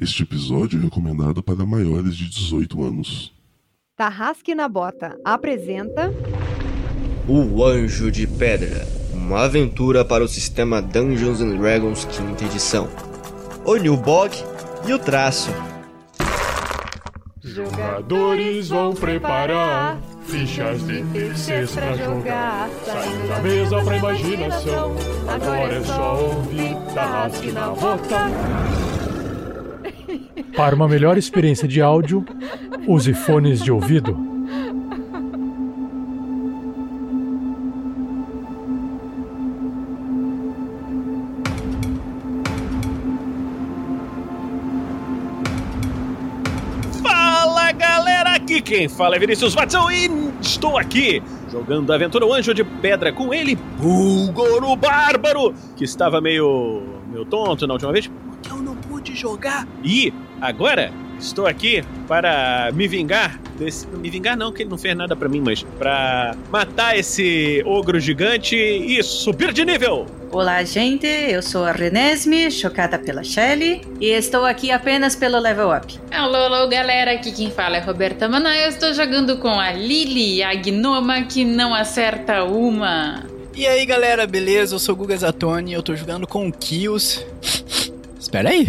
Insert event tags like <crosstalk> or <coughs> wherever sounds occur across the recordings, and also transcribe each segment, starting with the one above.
Este episódio é recomendado para maiores de 18 anos. Tarrasque na Bota apresenta. O Anjo de Pedra uma aventura para o sistema Dungeons and Dragons quinta edição. O New Bog e o Traço. Jogadores vão preparar fichas de terceiros pra jogar. Saindo da mesa pra imaginação. Agora é só ouvir Tarrasque na Bota. Para uma melhor experiência de áudio, use fones de ouvido. Fala galera, aqui quem fala é Vinícius Watson e estou aqui jogando a aventura O Anjo de Pedra com ele, Bulgor o Bárbaro, que estava meio, meio tonto na última vez, pude jogar. E agora estou aqui para me vingar desse, me vingar não, que ele não fez nada para mim, mas para matar esse ogro gigante e subir de nível. Olá, gente. Eu sou a Renesme, chocada pela Shelly, e estou aqui apenas pelo level up. Alô, alô, galera. Aqui quem fala é Roberta Manoel. Eu estou jogando com a Lily, a gnoma que não acerta uma. E aí, galera, beleza? Eu sou o Guga Zatoni, eu tô jogando com o Kios. Espera aí.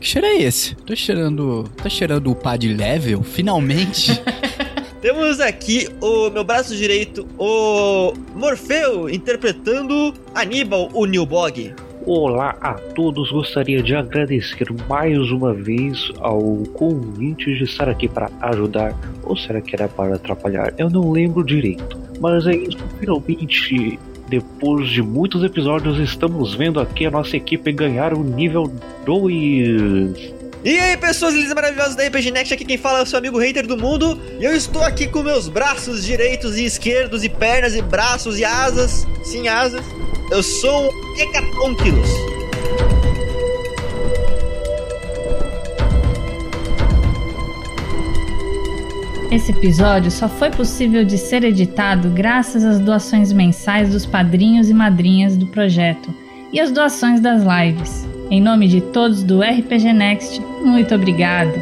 Que cheiro é esse? Tô cheirando. Tá cheirando o pá de level? Finalmente? <laughs> Temos aqui o meu braço direito, o Morfeu, interpretando Aníbal, o Nilbog. Olá a todos, gostaria de agradecer mais uma vez ao convite de estar aqui para ajudar, ou será que era para atrapalhar? Eu não lembro direito, mas é isso, finalmente, depois de muitos episódios, estamos vendo aqui a nossa equipe ganhar o nível 2. E aí, pessoas lindas e maravilhosas da RPG Next, aqui quem fala é o seu amigo hater do mundo. E eu estou aqui com meus braços direitos e esquerdos, e pernas, e braços, e asas. Sim, asas. Eu sou um Hecatônquilos. Esse episódio só foi possível de ser editado graças às doações mensais dos padrinhos e madrinhas do projeto e às doações das lives. Em nome de todos do RPG Next, muito obrigado.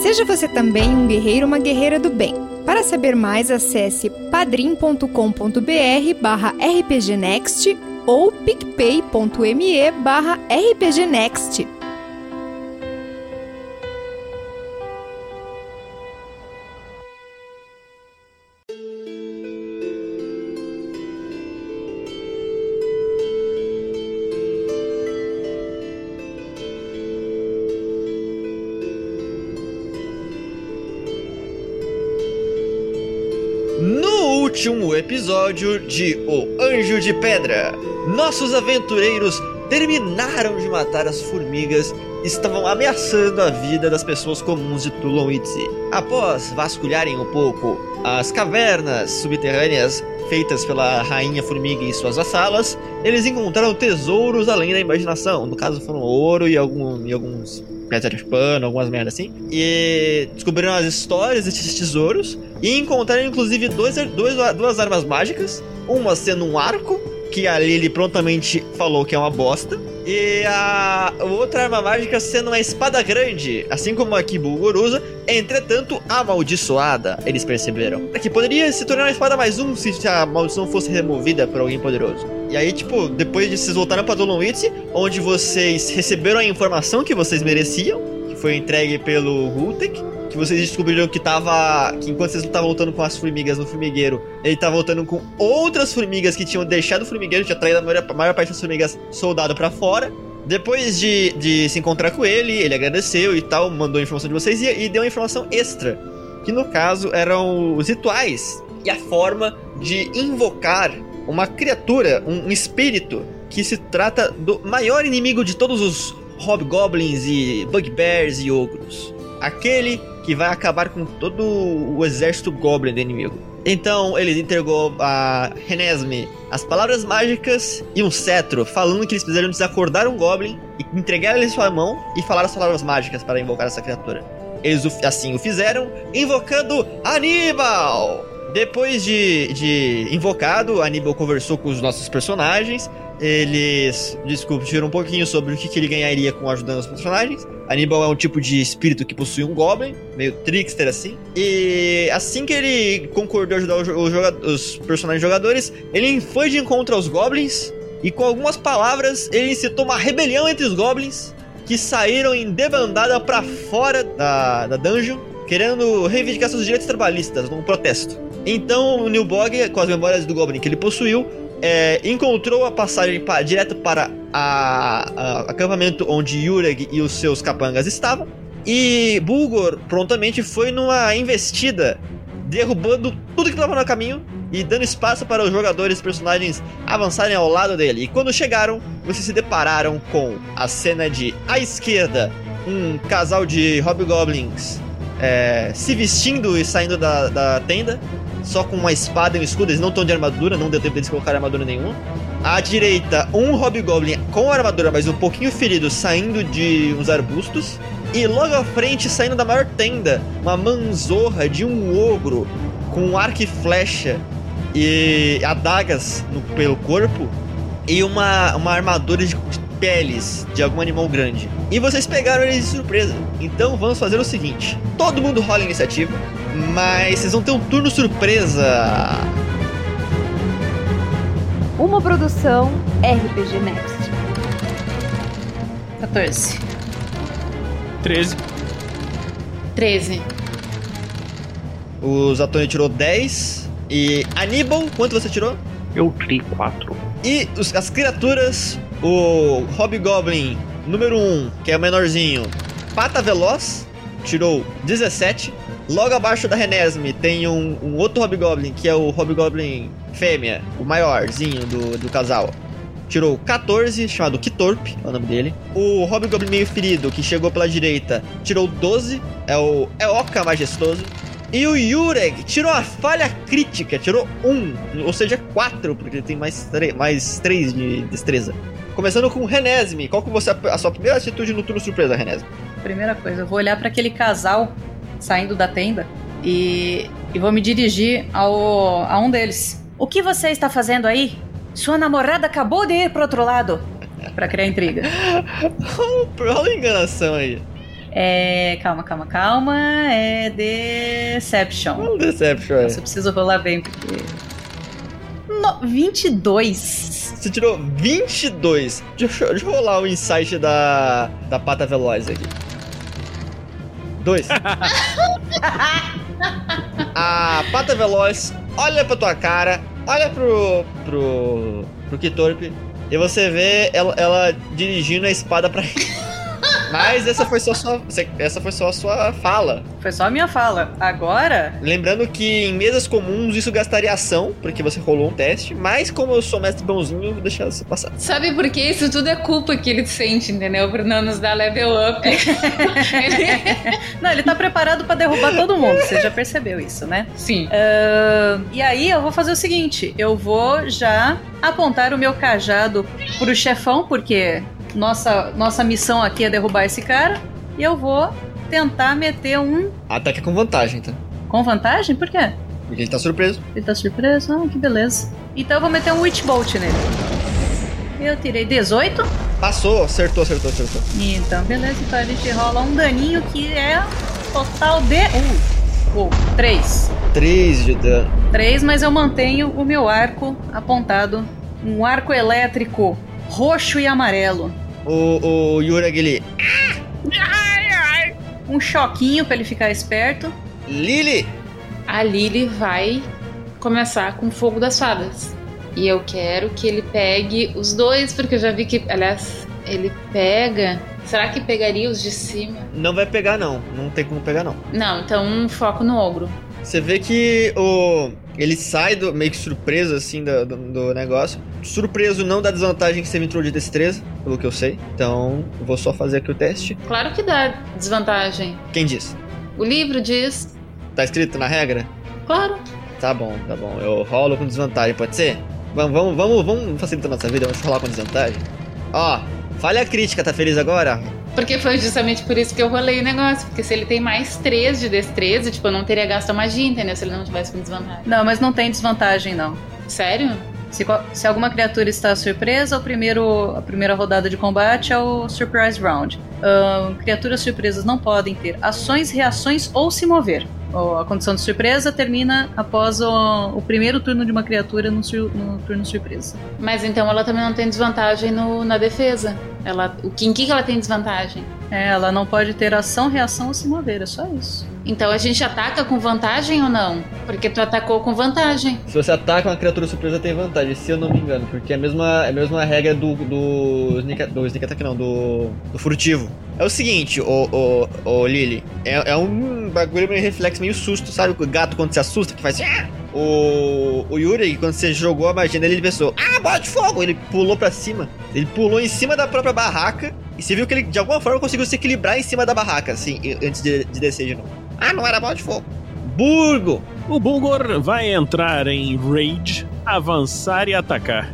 Seja você também um guerreiro ou uma guerreira do bem. Para saber mais, acesse padrim.com.br barra rpgnext ou picpay.me barra rpgnext. Episódio de O Anjo de Pedra, nossos aventureiros terminaram de matar as formigas e estavam ameaçando a vida das pessoas comuns de Tulonwitzi. Após vasculharem um pouco as cavernas subterrâneas feitas pela rainha formiga e suas vassalas, eles encontraram tesouros além da imaginação. No caso, foram ouro e, algum, e alguns pedras de pano, algumas merdas assim. E descobriram as histórias desses tesouros e encontraram inclusive dois, dois, duas armas mágicas. Uma sendo um arco, que a Lily prontamente falou que é uma bosta. E a outra arma mágica sendo uma espada grande, assim como a Bulgor usa, entretanto amaldiçoada, eles perceberam. Que poderia se tornar uma espada mais um se a maldição fosse removida por alguém poderoso. E aí, tipo, depois de vocês voltaram pra Dolomite, onde vocês receberam a informação que vocês mereciam, que foi entregue pelo Hultek, que vocês descobriram que tava. que enquanto vocês estavam lutando com as formigas no formigueiro, ele tava lutando com outras formigas que tinham deixado o formigueiro, tinha traído a maior, a maior parte das formigas soldado para fora. Depois de, de se encontrar com ele, ele agradeceu e tal, mandou a informação de vocês e, e deu uma informação extra. Que no caso eram os rituais e a forma de invocar uma criatura, um, um espírito, que se trata do maior inimigo de todos os hobgoblins e bugbears e ogros. Aquele que vai acabar com todo o exército goblin do inimigo. Então ele entregou a Renesme as palavras mágicas e um cetro, falando que eles precisariam desacordar um goblin e entregar ele em sua mão e falar as palavras mágicas para invocar essa criatura. Eles assim o fizeram, invocando Aníbal! Depois de, de invocado, Aníbal conversou com os nossos personagens Eles discutiram um pouquinho sobre o que, que ele ganharia com ajudando os personagens. Aníbal é um tipo de espírito que possui um Goblin, meio trickster assim. E assim que ele concordou ajudar o jo- o joga- os personagens jogadores, ele foi de encontro aos Goblins e com algumas palavras ele incitou uma rebelião entre os Goblins que saíram em debandada pra fora da, da dungeon, querendo reivindicar seus direitos trabalhistas num protesto. Então o Nilbog, com as memórias do Goblin que ele possuiu, é, encontrou a passagem pa- direto para a- acampamento onde Yureg e os seus capangas estavam. E Bulgor prontamente foi numa investida, derrubando tudo que estava no caminho e dando espaço para os jogadores e personagens avançarem ao lado dele. E quando chegaram, vocês se depararam com a cena de à esquerda um casal de hobgoblins é, se vestindo e saindo da, da tenda, só com uma espada e um escudo. Eles não estão de armadura, não deu tempo deles colocar armadura nenhuma. À direita, um hobgoblin com armadura, mas um pouquinho ferido, saindo de uns arbustos. E logo à frente, saindo da maior tenda, uma manzorra de um ogro com um arco e flecha e adagas no- pelo corpo e uma, uma armadura de, de peles de algum animal grande. E vocês pegaram eles de surpresa. Então vamos fazer o seguinte: todo mundo rola a iniciativa, mas vocês vão ter um turno surpresa. Uma produção RPG Next. 14. 13. 13. O Zatoni tirou 10. E Aníbal, quanto você tirou? Eu tirei 4. E os- as criaturas, o Hobgoblin número 1, que é o menorzinho, Pata Veloz, tirou 17. Logo abaixo da Renesme tem um, um outro Hobgoblin, que é o Hobgoblin fêmea, o maiorzinho do, do casal. Tirou 14, chamado Kitorp, é o nome dele. O Hobgoblin meio ferido, que chegou pela direita, tirou 12, é o Eoka Majestoso. E o Yureg tirou a falha crítica, tirou 1, ou seja, 4, porque ele tem mais, mais 3 de destreza. Começando com o Renesme. Qual que você a sua primeira atitude no turno surpresa, Renesme? Primeira coisa, eu vou olhar para aquele casal saindo da tenda e, e vou me dirigir ao, a um deles. O que você está fazendo aí? Sua namorada acabou de ir pro outro lado. Pra criar intriga. <laughs> Rola uma enganação aí. É. Calma, calma, calma. É Deception. Rola um Deception. Nossa, eu preciso rolar bem porque. No, 22. Você tirou 22. Deixa, eu- deixa eu rolar o insight da, da pata veloz aqui. Dois. <laughs> A pata veloz olha pra tua cara, olha pro. pro. pro Kitorp, e você vê ela, ela dirigindo a espada pra Mas essa foi só sua. Essa foi só a sua fala. Foi só a minha fala. Agora. Lembrando que em mesas comuns isso gastaria ação, porque você rolou um teste, mas como eu sou mestre bonzinho, eu vou deixar você passar. Sabe por quê? Isso tudo é culpa que ele sente, entendeu? Por não nos dar level up. <laughs> Não, ele tá preparado pra derrubar todo mundo. Você já percebeu isso, né? Sim. Ahn, e aí eu vou fazer o seguinte: eu vou já apontar o meu cajado pro chefão, porque nossa, nossa missão aqui é derrubar esse cara. E eu vou tentar meter um. Ataque com vantagem, tá? Com vantagem? Por quê? Porque ele tá surpreso. Ele tá surpreso? Ah, que beleza. Então eu vou meter um Witch Bolt nele. Eu tirei 18. Passou, acertou, acertou, acertou. Então, beleza. Então a gente rola um daninho que é total de. Uh, uh, 3. 3 de dano. 3, mas eu mantenho o meu arco apontado. Um arco elétrico roxo e amarelo. O, o Yurag, ele. Um choquinho pra ele ficar esperto. Lily! A Lily vai começar com o fogo das fadas. E eu quero que ele pegue os dois, porque eu já vi que, aliás, ele pega. Será que pegaria os de cima? Não vai pegar, não. Não tem como pegar, não. Não, então um foco no ogro. Você vê que o. Ele sai do, meio que surpreso, assim, do, do, do negócio. Surpreso não dá desvantagem que você me entrou de destreza, pelo que eu sei. Então, eu vou só fazer aqui o teste. Claro que dá desvantagem. Quem diz? O livro diz. Tá escrito na regra? Claro. Tá bom, tá bom. Eu rolo com desvantagem, pode ser? Vamos, vamos, vamos, vamos facilitar nossa vida, vamos rolar com desvantagem. Ó, falha crítica, tá feliz agora? Porque foi justamente por isso que eu rolei o negócio. Porque se ele tem mais 3 de destreza, tipo, eu não teria gasto a magia, entendeu? Se ele não tivesse com desvantagem. Não, mas não tem desvantagem, não. Sério? Se, se alguma criatura está surpresa, o primeiro, a primeira rodada de combate é o Surprise Round. Criaturas surpresas não podem ter ações, reações ou se mover. A condição de surpresa termina após o, o primeiro turno de uma criatura no, no turno surpresa. Mas então ela também não tem desvantagem no- na defesa. Ela, o que, em que que ela tem desvantagem? É, ela não pode ter ação, reação ou se mover, é só isso. Então a gente ataca com vantagem ou não? Porque tu atacou com vantagem. Se você ataca uma criatura surpresa, tem vantagem, se eu não me engano, porque é a mesma, é a mesma regra do, do, sneak, do sneak attack, não, do, do furtivo. É o seguinte, ô, ô, ô Lily, é, é um bagulho meio reflexo, meio susto, sabe? O gato quando se assusta, que faz "Ah!" O, o Yuri, quando você jogou a magia nele, ele pensou, ah, bola de fogo! Ele pulou pra cima, ele pulou em cima da própria barraca, e você viu que ele, de alguma forma, conseguiu se equilibrar em cima da barraca, assim, antes de, de descer de novo. Ah, não era bola de fogo. Burgo! O Bulgor vai entrar em Rage, avançar e atacar.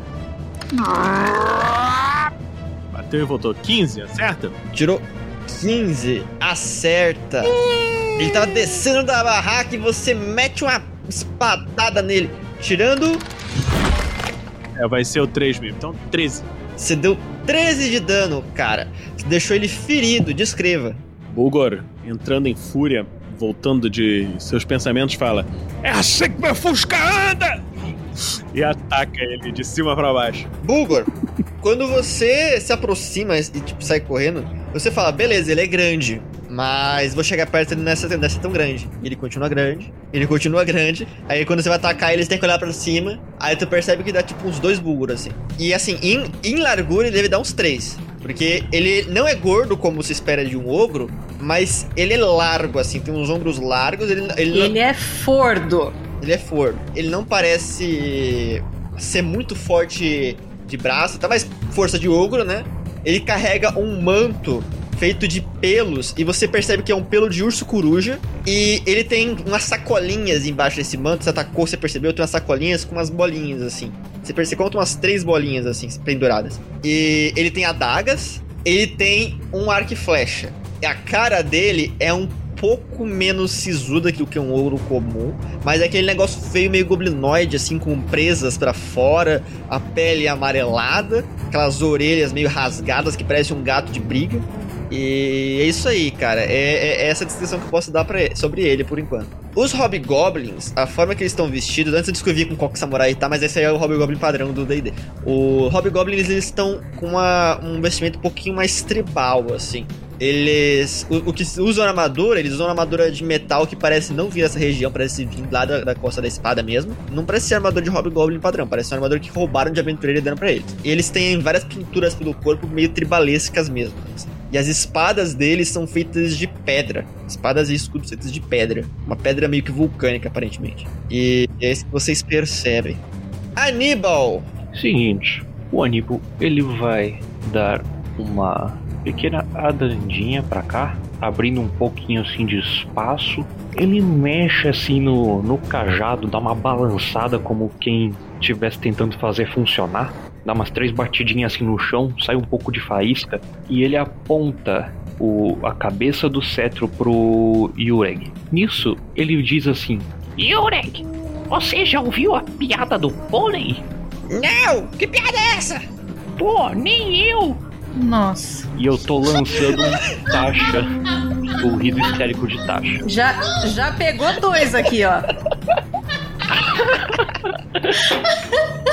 Bateu e voltou 15, acerta? Tirou 15, acerta. Ele tava descendo da barraca e você mete uma espadada nele, tirando. É, vai ser o 3 mesmo, então 13. Você deu 13 de dano, cara. Você deixou ele ferido, descreva. Bulgor, entrando em fúria, voltando de seus pensamentos, fala: É assim que meu Fusca anda! E ataca ele de cima pra baixo. Bulgor, <laughs> quando você se aproxima e tipo, sai correndo, você fala, beleza, ele é grande. Mas vou chegar perto ele nessa, nessa tão grande. Ele continua grande. Ele continua grande. Aí quando você vai atacar ele, você tem que olhar pra cima. Aí tu percebe que dá tipo uns dois Bulgor, assim. E assim, em, em largura ele deve dar uns três. Porque ele não é gordo como se espera de um ogro, mas ele é largo, assim, tem uns ombros largos. Ele, ele, não- Ele é fordo. ele é forte. Ele não parece ser muito forte de braço, tá mais força de ogro, né? Ele carrega um manto feito de pelos e você percebe que é um pelo de urso coruja e ele tem umas sacolinhas embaixo desse manto. Você atacou, você percebeu? Tem umas sacolinhas com umas bolinhas assim. Você percebe conta umas três bolinhas assim penduradas. E ele tem adagas, ele tem um arco e flecha. E a cara dele é um pouco menos sisuda do que um ouro comum, mas é aquele negócio feio meio goblinoide, assim, com presas pra fora, a pele amarelada, aquelas orelhas meio rasgadas que parece um gato de briga. E é isso aí, cara. É, é- é essa descrição que eu posso dar ele- sobre ele por enquanto. Os Hobgoblins, a forma que eles estão vestidos, antes eu descrevi com qual que samurai tá, mas esse aí é o Hobgoblin padrão do D&D. O Hobgoblins, eles estão com uma- um vestimento um pouquinho mais tribal, assim. Eles. O, o que usam armadura, eles usam armadura de metal que parece não vir dessa região, parece vir lá da, da costa da espada mesmo. Não parece ser armadura de Hobgoblin padrão, parece uma armadura que roubaram de aventureiro e deram pra eles. E eles têm várias pinturas pelo corpo, meio tribalescas mesmo. assim. E as espadas deles são feitas de pedra. Espadas e escudos feitos de pedra. Uma pedra meio que vulcânica, aparentemente. E é isso que vocês percebem. Aníbal! Seguinte, o Aníbal ele vai dar uma pequena adandinha pra cá, abrindo um pouquinho assim de espaço. Ele mexe assim no, no cajado, dá uma balançada como quem estivesse tentando fazer funcionar. Dá umas três batidinhas assim no chão, sai um pouco de faísca e ele aponta o, a cabeça do cetro pro Yureg. Nisso, ele diz assim: Yurek, você já ouviu a piada do pônei? Não! Que piada é essa? Pô, nem eu! Nossa. E eu tô lançando um taxa, o riso histérico de taxa. Já, já pegou dois aqui, ó.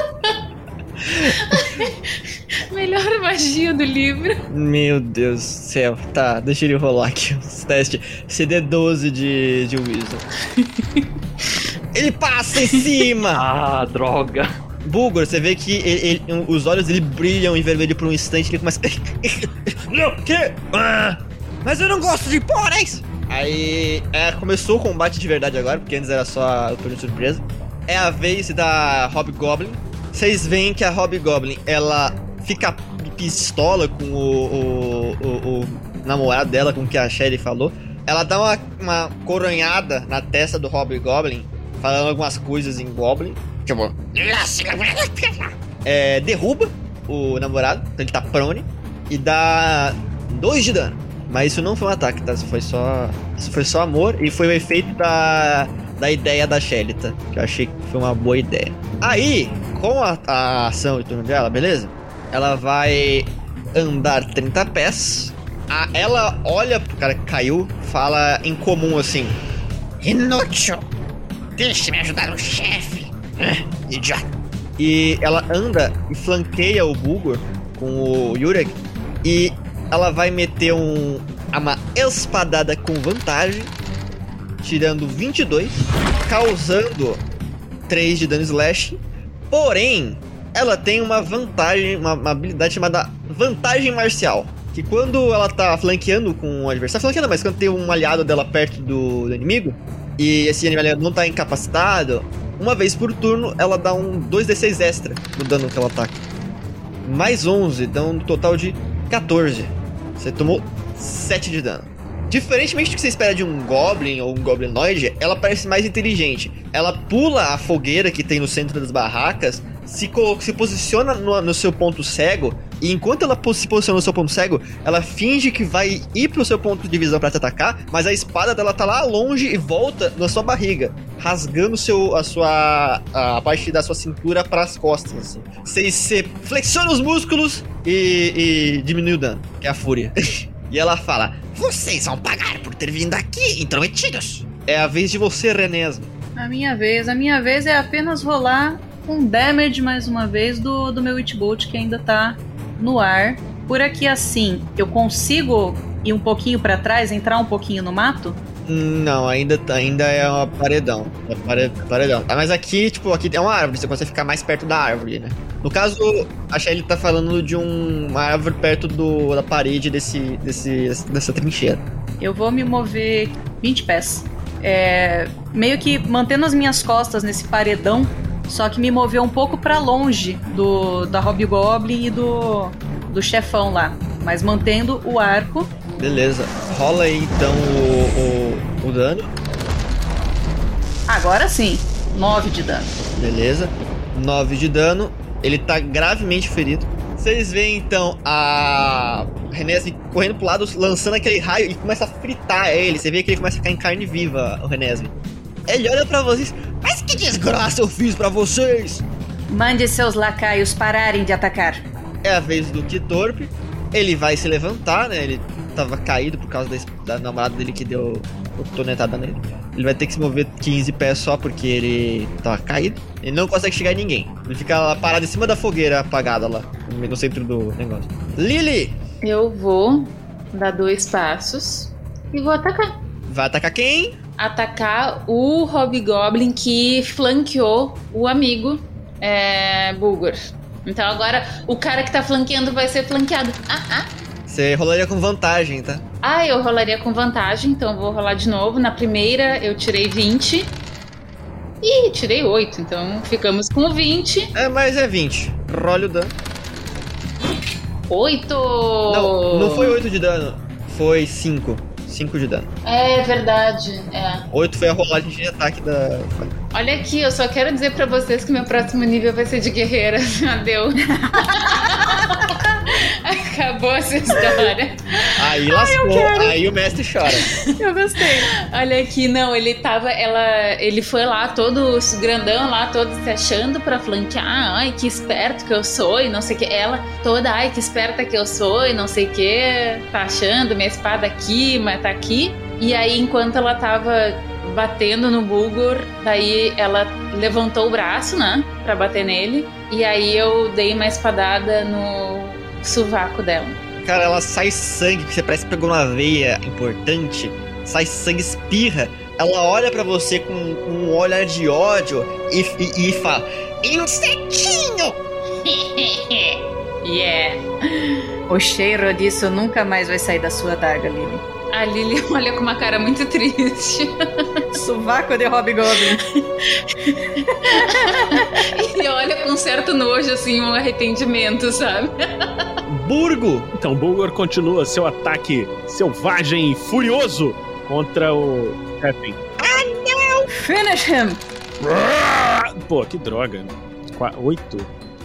<laughs> <laughs> Melhor magia do livro. Meu Deus do céu. Tá, deixa ele rolar aqui os testes. CD12 de, de Wisdom. <laughs> ele passa em cima! <laughs> ah, droga! Bulgor, você vê que ele- ele- os olhos dele brilham em vermelho por um instante ele começa. Não, que? Ah, mas eu não gosto de pôneis! Aí é, começou o combate de verdade agora, porque antes era só o turno de surpresa. É a vez da Hobgoblin. Vocês veem que a Hobgoblin ela fica pistola com o, o, o- o namorado dela, com o que a Shelly falou. Ela dá uma, uma coronhada na testa do Hobgoblin, falando algumas coisas em Goblin. Tipo, é, derruba o namorado, então ele tá prone, e dá 2 de dano. Mas isso não foi um ataque, tá? Isso foi só. Isso foi só amor e foi o efeito da. Da ideia da Shelita, que eu achei que foi uma boa ideia. Aí, com a, a ação e turno dela, beleza? Ela vai andar 30 pés. A- ela olha pro cara que caiu, fala em comum assim: Inútil! Deixe-me ajudar o chefe! Ah, Idiota! E ela anda e flanqueia o Bulgor com o Yurek. E ela vai meter um, uma espadada com vantagem, tirando 22, causando 3 de dano slash. Porém, ela tem uma vantagem, uma, uma habilidade chamada vantagem marcial. Que quando ela tá flanqueando com o adversário, flanqueando, mas quando tem um aliado dela perto do, do inimigo, e esse aliado não tá incapacitado, uma vez por turno ela dá um 2d6 extra no dano que ela ataca. Mais 11, dá um total de 14. Você tomou 7 de dano. Diferentemente do que você espera de um Goblin ou um Goblinoid, ela parece mais inteligente. Ela pula a fogueira que tem no centro das barracas, se, se posiciona no, no seu ponto cego, e enquanto ela se posiciona no seu ponto cego, ela finge que vai ir pro seu ponto de visão pra te atacar, mas a espada dela tá lá longe e volta na sua barriga, rasgando seu, a sua a parte da sua cintura pras costas. Assim. Você, você flexiona os músculos e, e diminui o dano, que é a fúria. <laughs> e ela fala: Vocês vão pagar por ter vindo aqui, intrometidos! É a vez de você, Renesmo. A minha vez, a minha vez é apenas rolar um damage mais uma vez do, do meu Witchbolt que ainda tá no ar. Por aqui assim, eu consigo ir um pouquinho pra trás, entrar um pouquinho no mato? Não, ainda, ainda é uma paredão. É pare- paredão. Ah, Mas aqui, tipo, aqui é uma árvore, você consegue ficar mais perto da árvore, né? No caso, a Shelly tá falando de um- uma árvore perto do, da parede desse, desse, dessa trincheira. Eu vou me mover 20 pés. É, meio que mantendo as minhas costas nesse paredão, só que me mover um pouco pra longe do da Hobgoblin e do, do chefão lá. Mas mantendo o arco. Beleza. Rola aí então o, o, o dano. Agora sim, 9 de dano. Beleza. 9 de dano. Ele tá gravemente ferido. Vocês veem então a Renesme correndo pro lado, lançando aquele raio e começa a fritar ele. Você vê que ele começa a ficar em carne viva, o Renesme. Ele olha pra vocês. Mas que desgraça eu fiz pra vocês! Mande seus lacaios pararem de atacar. É a vez do Kitorp. Ele vai se levantar, né? Ele tava caído por causa da, da namorada dele que deu tonetada nele. Ele vai ter que se mover 15 pés só porque ele tava caído. Ele não consegue chegar em ninguém. Ele fica lá parado em cima da fogueira apagada lá, no centro do negócio. Lily! Eu vou dar dois passos e vou atacar. Vai atacar quem? Atacar o Hobgoblin que flanqueou o amigo é, Bulgur. Então agora o cara que tá flanqueando vai ser flanqueado. Ah, ah. Você rolaria com vantagem, tá? Ah, eu rolaria com vantagem, então eu vou rolar de novo. Na primeira eu tirei 20. Ih, tirei 8, então ficamos com 20. É, mas é 20. Role o dano. 8! Não, não foi 8 de dano. Foi 5. 5 de dano. É verdade, é. 8 foi a rolagem de ataque da. Olha aqui, eu só quero dizer pra vocês que meu próximo nível vai ser de guerreira. <laughs> Adeus. <laughs> Acabou essa história. Aí lascou, aí o mestre chora. Eu gostei. Olha aqui, não, ele tava, ela, ele foi lá todo grandão lá, todo se achando pra flanquear, ai, que esperto que eu sou e não sei o que. Ela toda, ai, que esperta que eu sou e não sei o que, tá achando minha espada aqui, mas tá aqui. E aí, enquanto ela tava batendo no Bulgur, daí ela levantou o braço, né, pra bater nele. E aí eu dei uma espadada no sovaco dela. Cara, ela sai sangue, que você parece que pegou uma veia importante. Sai sangue, espirra. Ela olha pra você com, com um olhar de ódio e, e, e fala: Insetinho! <laughs> Yeah. O cheiro disso nunca mais vai sair da sua daga, Lily. A Lily <laughs> olha com uma cara muito triste. Sovaco de Hobgoblin. <laughs> e olha com certo nojo, assim, um arrependimento, sabe? Burgo! Então, Bulgor continua seu ataque selvagem e furioso contra o Captain. Ah, não! Finish him! Pô, que droga. Qua- Oito?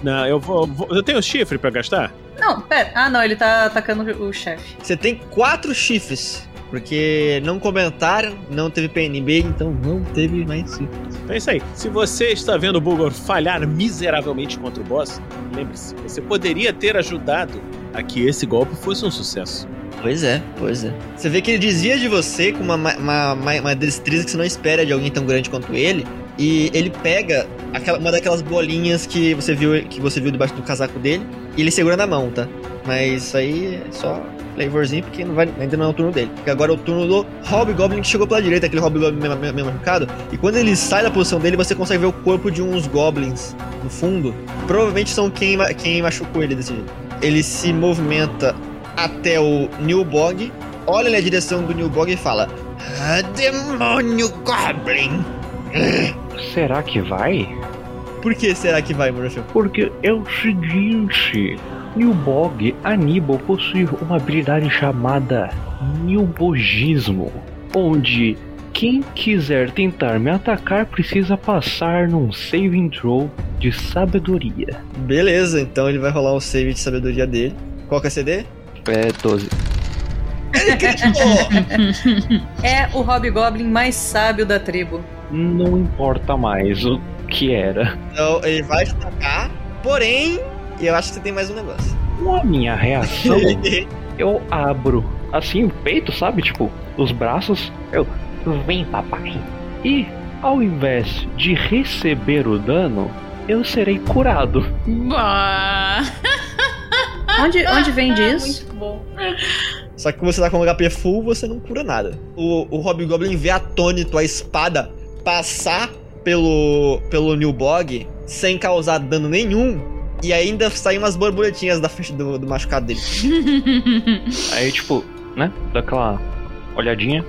Não, eu vou, vou- Eu tenho chifre pra gastar? Não, pera. Ah, não, ele tá atacando o chefe. Você tem quatro chifres. Porque não comentaram, não teve PNB, então não teve mais sim. Então é isso aí. Se você está vendo o Bulgor falhar miseravelmente contra o boss, lembre-se, você poderia ter ajudado a que esse golpe fosse um sucesso. Pois é, pois é. Você vê que ele desvia de você com uma, uma, uma, uma destreza que você não espera de alguém tão grande quanto ele. E ele pega aquela, uma daquelas bolinhas que você viu que você viu debaixo do casaco dele e ele segura na mão, tá? Mas isso aí é só flavorzinho, porque não vai, ainda não é o turno dele. Porque agora é o turno do Hobgoblin que chegou pela direita, aquele Hobgoblin meio, machucado. E quando ele sai da posição dele, você consegue ver o corpo de uns goblins no fundo. Provavelmente são quem, quem machucou ele desse jeito. Ele se movimenta até o Nilbog, olha na direção do Nilbog e fala: ah, Demônio Goblin! Será que vai? Por que será que vai, Murphy? Porque é o seguinte: Nilbog Aníbal possui uma habilidade chamada Nilbogismo, onde quem quiser tentar me atacar precisa passar num saving throw de sabedoria. Beleza, então ele vai rolar o save de sabedoria dele. Qual que é a CD? É 12. <laughs> É o Hobgoblin mais sábio da tribo. Não importa mais o que era. Então ele vai te atacar, porém, eu acho que você tem mais um negócio. Com a minha reação, <laughs> eu abro assim o peito, sabe? Tipo, os braços. Eu. Vem, papai. E ao invés de receber o dano, eu serei curado. Bah. Onde, <laughs> onde vende isso? Muito bom. Só que você tá com um HP full, você não cura nada. O, o Hobgoblin vê atônito a espada passar pelo, pelo Nilbog sem causar dano nenhum. E ainda saem umas borboletinhas da frente do, do machucado dele. <laughs> Aí, tipo, né? Dá aquela olhadinha.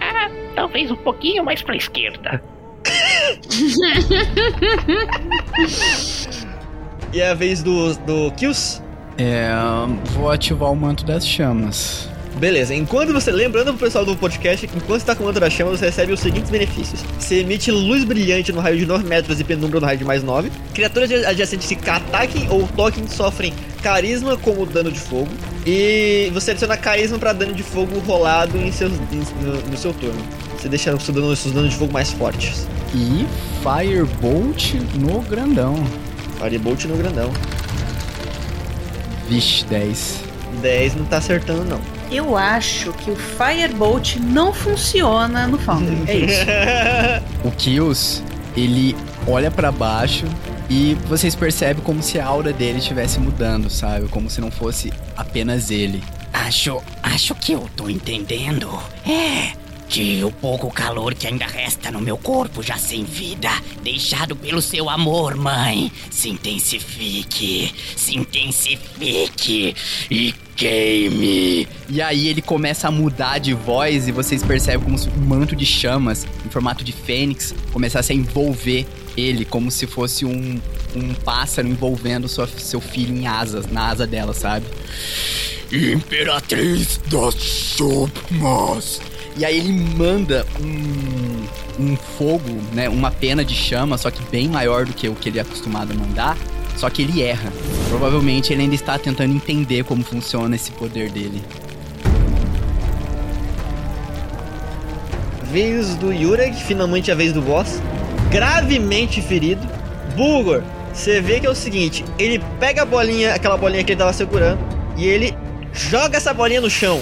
Ah, talvez um pouquinho mais pra esquerda. <laughs> E é a vez do, do Kills. É. Vou ativar o manto das chamas. Beleza, enquanto você. Lembrando pro pessoal do podcast, enquanto você tá com o da chama, você recebe os seguintes benefícios: você emite luz brilhante no raio de 9 metros e penumbra no raio de mais 9. Criaturas adjacentes que ataquem ou toquem sofrem carisma como dano de fogo. E você adiciona carisma pra dano de fogo rolado em seus, em- no, no seu turno. Você deixa os seus danos de fogo mais fortes. E Firebolt no grandão. Firebolt no grandão. Vixe, 10. 10 não tá acertando, não. Eu acho que o Firebolt não funciona no Foundry. É isso. <laughs> O Kills, ele olha pra baixo e vocês percebem como se a aura dele estivesse mudando, sabe? Como se não fosse apenas ele. Acho. Acho que eu tô entendendo. É. Que o pouco calor que ainda resta no meu corpo, já sem vida, deixado pelo seu amor, mãe, se intensifique, se intensifique e queime. E aí ele começa a mudar de voz e vocês percebem como se um manto de chamas, em formato de fênix, começasse a envolver ele, como se fosse um, um pássaro envolvendo sua, seu filho em asas, na asa dela, sabe? Imperatriz das Sopas. E aí ele manda um, um fogo, né? Uma pena de chama, só que bem maior do que o que ele é acostumado a mandar. Só que ele erra. Provavelmente ele ainda está tentando entender como funciona esse poder dele. Vez do Yureg, finalmente a vez do boss. Gravemente ferido. Bulgor, você vê que é o seguinte: ele pega a bolinha, aquela bolinha que ele tava segurando, e ele joga essa bolinha no chão.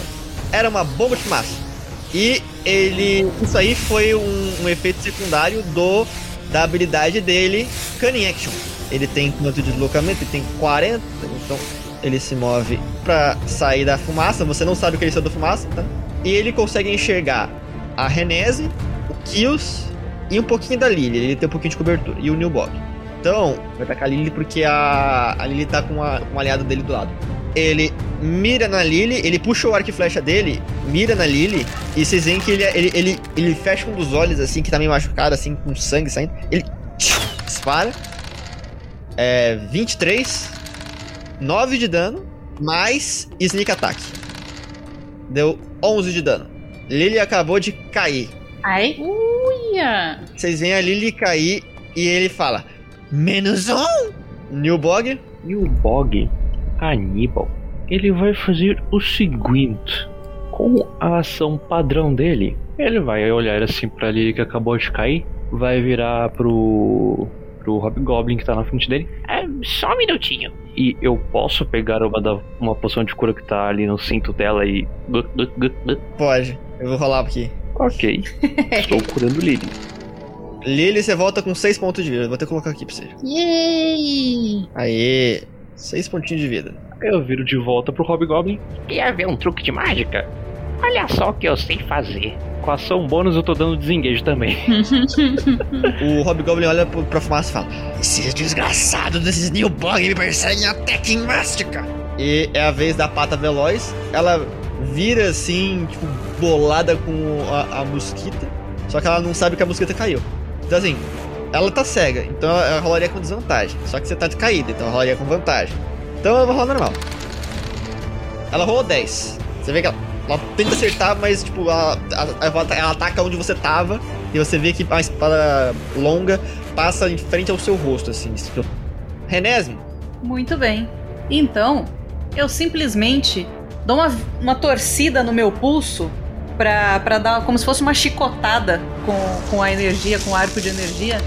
Era uma bomba de fumaça. E ele. Isso aí foi um, um efeito secundário do da habilidade dele, Cunning Action. Ele tem quanto de deslocamento? Ele tem 40, então ele se move pra sair da fumaça. Você não sabe o que ele saiu da fumaça, tá? E ele consegue enxergar a Renese, o Kills e um pouquinho da Lily. Ele tem um pouquinho de cobertura. E o Nilbog. Então, vai atacar a Lily porque a, a Lily tá com a- um aliado dele do lado. Ele mira na Lily, ele puxa o arco e flecha dele, mira na Lily, e vocês veem que ele, ele, ele, ele fecha um dos olhos, assim, que tá meio machucado, assim, com sangue saindo. Ele dispara. É. 23. 9 de dano, mais sneak attack. Deu 11 de dano. Lily acabou de cair. Ai. Uia. Vocês veem a Lily cair e ele fala: Menos um! Newbog? E o Bog, Aníbal, ele vai fazer o seguinte: Com a ação padrão dele, ele vai olhar assim pra Lily que acabou de cair, vai virar pro pro Hobgoblin que tá na frente dele. É, só um minutinho. E eu posso pegar uma, da, uma poção de cura que tá ali no cinto dela e. Pode. Eu vou rolar aqui. Ok. <laughs> Estou curando Lily. Lily, você volta com 6 pontos de vida. Vou até colocar aqui pra você. Yay! Aê! 6 pontinhos de vida. Eu viro de volta pro Hobgoblin. Quer ver um truque de mágica? Olha só o que eu sei fazer. Com ação bônus eu tô dando desengage também. <laughs> o Hobgoblin olha pra fumaça e fala: Esses desgraçados desses Newbog me perseguem até que mástica. E é a vez da pata veloz. Ela vira assim, tipo, bolada com a, a mosquita. Só que ela não sabe que a mosquita caiu. Então assim, ela tá cega, então ela rolaria com desvantagem. Só que você tá de caída, então ela rolaria com vantagem. Então ela vai rolar normal. Ela rolou 10. Você vê que ela, ela tenta acertar, mas tipo, ela, ela, ela, ataca onde você tava. E você vê que a espada longa passa em frente ao seu rosto, assim. Renésimo. Muito bem. Então, eu simplesmente dou uma, uma torcida no meu pulso pra, pra dar como se fosse uma chicotada com, com a energia, com o arco de energia,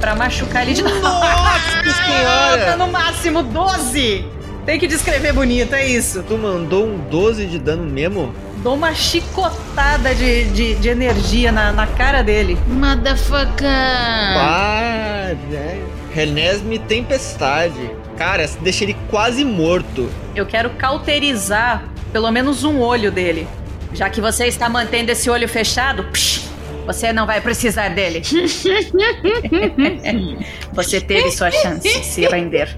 pra machucar ele de novo. Nossa <laughs> senhora! no máximo 12! Tem que descrever bonito, é isso. Tu mandou um 12 de dano mesmo? Dou uma chicotada de, de, de energia na, na cara dele. Motherfucker! Ah, né? Renesme Tempestade. Cara, deixa ele quase morto. Eu quero cauterizar pelo menos um olho dele. Já que você está mantendo esse olho fechado, psh, você não vai precisar dele. <laughs> você teve sua chance de se render.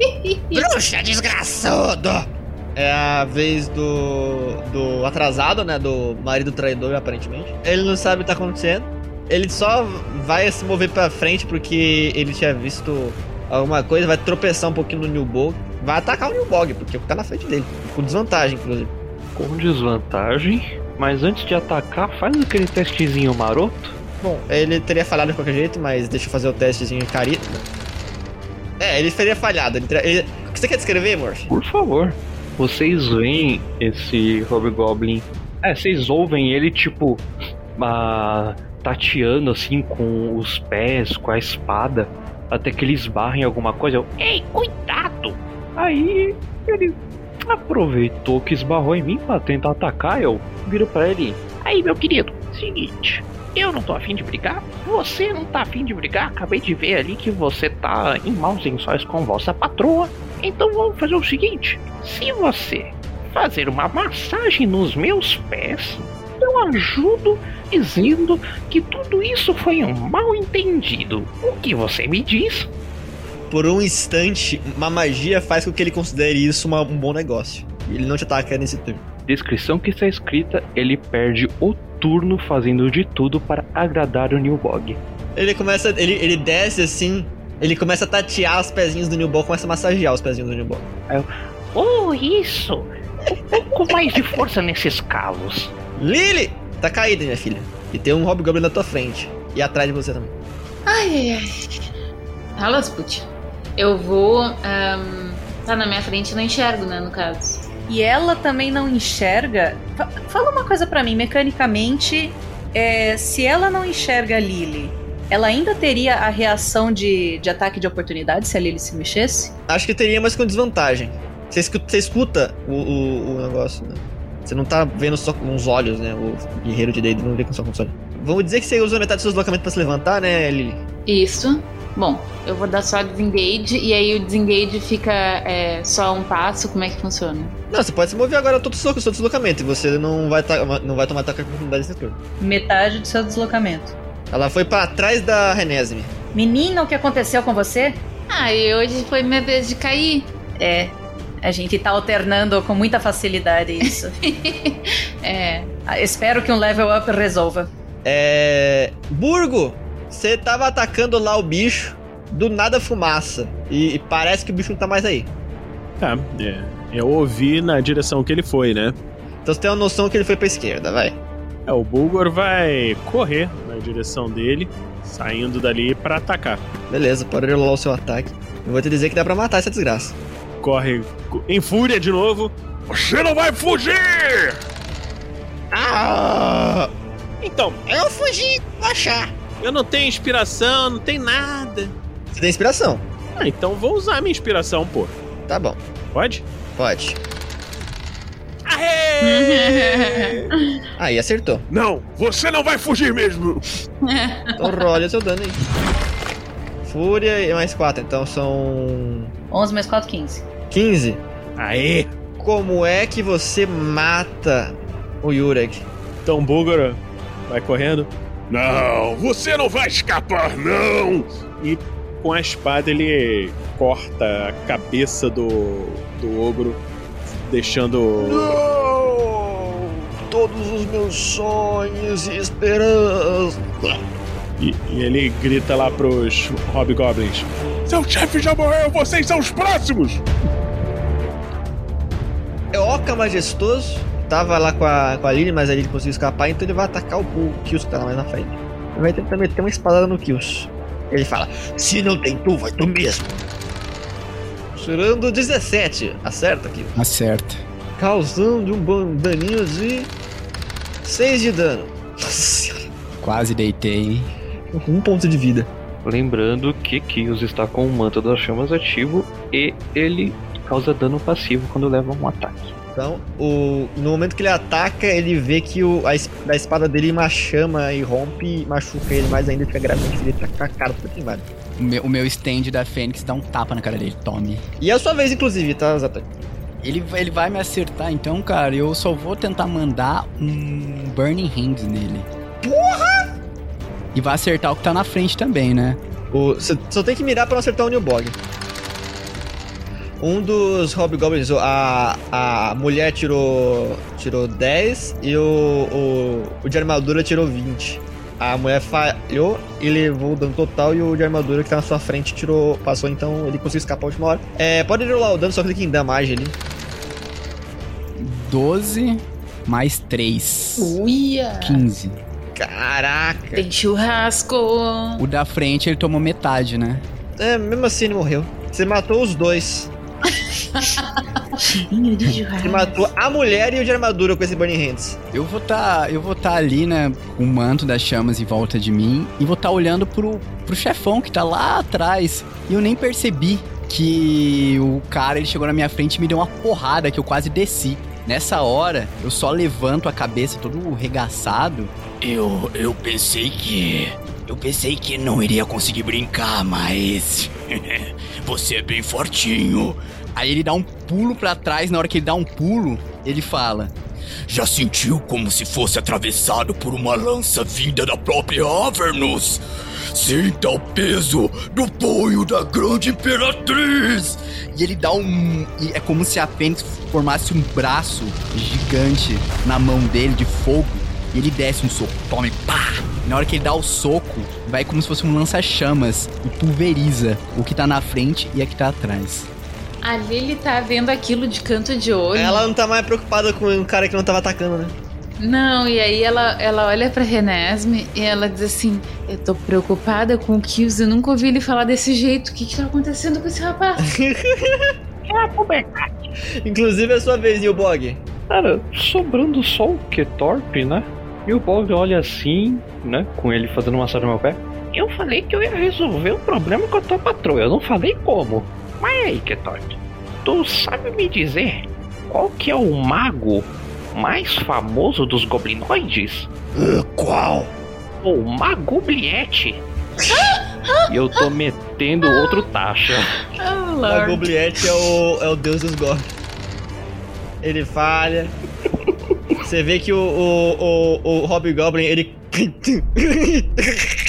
Bruxa desgraçado! É a vez do. do atrasado, né? Do marido traidor, aparentemente. Ele não sabe o que tá acontecendo. Ele só vai se mover pra frente porque ele tinha visto alguma coisa, vai tropeçar um pouquinho no Newbog. Vai atacar o Newbog, porque tá na frente dele. Com desvantagem, inclusive. Com desvantagem? Mas antes de atacar, faz aquele testezinho maroto. Bom, ele teria falhado de qualquer jeito, mas deixa eu fazer o testezinho carita. É, ele teria falhado. Ele teria... Ele... O que você quer descrever, Morph? Por favor. Vocês veem esse Hobgoblin. É, vocês ouvem ele tipo. Uh, tateando assim com os pés, com a espada, até que ele esbarra em alguma coisa. Eu, Ei, cuidado! Aí ele aproveitou que esbarrou em mim para tentar atacar. Eu viro para ele: Aí, meu querido, seguinte. Eu não tô afim de brigar, você não tá afim de brigar. Acabei de ver ali que você tá em maus lençóis com vossa patroa. Então vamos fazer o seguinte: se você fazer uma massagem nos meus pés, eu ajudo dizendo que tudo isso foi um mal entendido. O que você me diz? Por um instante, uma magia faz com que ele considere isso uma, um bom negócio. E ele não te ataca nesse turno. Descrição que está escrita: ele perde o turno fazendo de tudo para agradar o Nilbog. Ele começa. Ele, ele desce assim. Ele começa a tatear os pezinhos do Nilbog, começa a massagear os pezinhos do Nilbog. Eu, oh, isso! Um pouco mais de força nesses calos. Lily! Tá caída, minha filha. E tem um Hobgoblin na tua frente. E atrás de você também. Ai, ai, ai. Halasput. Eu vou. Um, tá na minha frente e não enxergo, né, no caso. E ela também não enxerga. Fala uma coisa para mim, mecanicamente, é, se ela não enxerga a Lily, ela ainda teria a reação de, de ataque de oportunidade se a Lily se mexesse? Acho que teria, mas com desvantagem. Você escuta, você escuta o, o, o, negócio, né? Você não tá vendo só com os olhos, né? O guerreiro de Deide não vê com só com os olhos. Vamos dizer que você usa metade do seu deslocamento pra se levantar, né, Lily? Isso. Bom, eu vou dar só desengage e aí o desengage fica é, só um passo. Como é que funciona? Não, você pode se mover agora todo o seu, seu deslocamento e você não vai, não vai tomar ataque com oportunidade nesse turno. Metade do seu deslocamento. Ela foi para trás da Renésime. Menina, o que aconteceu com você? Ah, e hoje foi minha vez de cair. É, a gente tá alternando com muita facilidade isso. <laughs> é. Ah, espero que um level up resolva. É. Burgo! Você tava atacando lá o bicho, do nada fumaça. E, e, parece que o bicho não tá mais aí. Tá, é. Eu ouvi na direção que ele foi, né? Então você tem uma noção que ele foi pra esquerda, vai. É, o Bulgor vai correr na direção dele, saindo dali para atacar. Beleza, pode rolar o seu ataque. Eu vou te dizer que dá pra matar essa desgraça. Corre em fúria de novo. Você não vai fugir! Ah! Então, Eu fugi, achar. Eu não tenho inspiração, não tem nada. Você tem inspiração? Ah, então vou usar minha inspiração, pô. Tá bom. Pode? Pode. Aê! Aí, acertou. Não, você não vai fugir mesmo. Então rola seu dano aí. Fúria e mais 4, então são 11 mais 4, 15. 15. Aê! Como é que você mata o Yurek? Então, Búlgaro, vai correndo. Não, você não vai escapar, não. E com a espada ele corta a cabeça do, do ogro, deixando. Não! Todos os meus sonhos e esperanças. E, e ele grita lá pros hobgoblins: Seu chefe já morreu, vocês são os próximos. É Oca majestoso. Tava lá com a, com a Lily, mas a Lily conseguiu escapar, então ele vai atacar o, o Kills que tá lá mais na frente. Ele vai tentar meter uma espadada no Kills. Ele fala: Se não tem tu, vai tu mesmo. Tirando 17. Acerta aqui. Acerta. Causando um daninho de 6 de dano. Quase deitei, hein? Um ponto de vida. Lembrando que Kios está com o manto das chamas ativo e ele causa dano passivo quando leva um ataque. Então, o, no momento que ele ataca, ele vê que o, a, da espada dele uma chama e rompe e machuca ele mais ainda, fica gravemente ele tá com a cara toda queimada. O meu, o meu stand da Fênix dá um tapa na cara dele. Tome. E é a sua vez, inclusive, tá? Ele, ele vai me acertar, então, cara, eu só vou tentar mandar um Burning Hands nele. Porra! E vai acertar o que tá na frente também, né? O, você só tem que mirar pra não acertar o Nilbog. Um dos Hobgoblins, a, a mulher tirou tirou 10 e o, o, o de armadura tirou 20. A mulher falhou e levou o dano total e o de armadura que tá na sua frente tirou, passou, então ele conseguiu escapar a última hora. É, pode rolar o dano, só clique em damage ali. 12 mais 3. Uia! 15. Caraca! Tem churrasco! O da frente ele tomou metade, né? É, mesmo assim ele morreu. Você matou os dois. Cheirinho de churrasco. Você matou a mulher e o de armadura com esse Burning Hands. Eu vou tá, eu vou tá ali, né, com o manto das chamas em volta de mim e vou tá olhando pro, pro chefão que tá lá atrás. E eu nem percebi que o cara ele chegou na minha frente e me deu uma porrada que eu quase desci. Nessa hora, eu só levanto a cabeça todo regaçado. Eu, eu pensei que. Eu pensei que não iria conseguir brincar, mas. <laughs> Você é bem fortinho. Aí ele dá um pulo pra trás, na hora que ele dá um pulo, ele fala: Já sentiu como se fosse atravessado por uma lança vinda da própria Avernus? Sinta o peso do punho da grande imperatriz! E ele dá um. É como se a Fênix formasse um braço gigante na mão dele de fogo. E ele desce um soco. Tome, pá! Na hora que ele dá o soco, vai como se fosse um lança-chamas e pulveriza o que tá na frente e a que tá atrás. A Lily tá vendo aquilo de canto de olho. Ela não tá mais preocupada com o cara que não tava atacando, né? Não, e aí ela, ela olha pra Renesme e ela diz assim: Eu tô preocupada com o Kills, eu nunca ouvi ele falar desse jeito. O que que tá acontecendo com esse rapaz? <laughs> Inclusive é a sua vez, Nilbog. Cara, sobrando só o Ketorp, né? E o Bog olha assim, né? Com ele fazendo massagem no meu pé. Eu falei que eu ia resolver o problema com a tua patroa. Eu não falei como. Mas aí, Ketorp, tu sabe me dizer qual que é o mago mais famoso dos goblinoides? qual? O Magubliette. e eu tô metendo outro taxa. Oh, A Gobliette é o, é o deus dos goblins. Ele falha. Você vê que o, o, o, o Hobgoblin, ele. <laughs>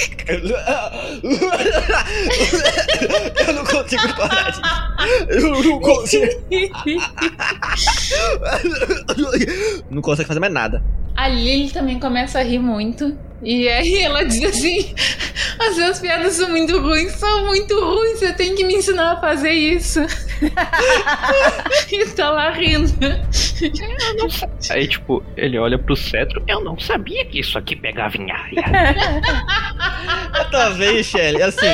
Eu não consigo parar de. Eu não <laughs> consigo. Não consegue fazer mais nada. A Lily também começa a rir muito. E aí ela diz assim: As suas piadas são muito ruins, são muito ruins, você tem que me ensinar a fazer isso. <laughs> e tá lá rindo. Aí, tipo, ele olha pro cetro. Eu não sabia que isso aqui pegava em área. <laughs> Outra vez, Shelly, assim.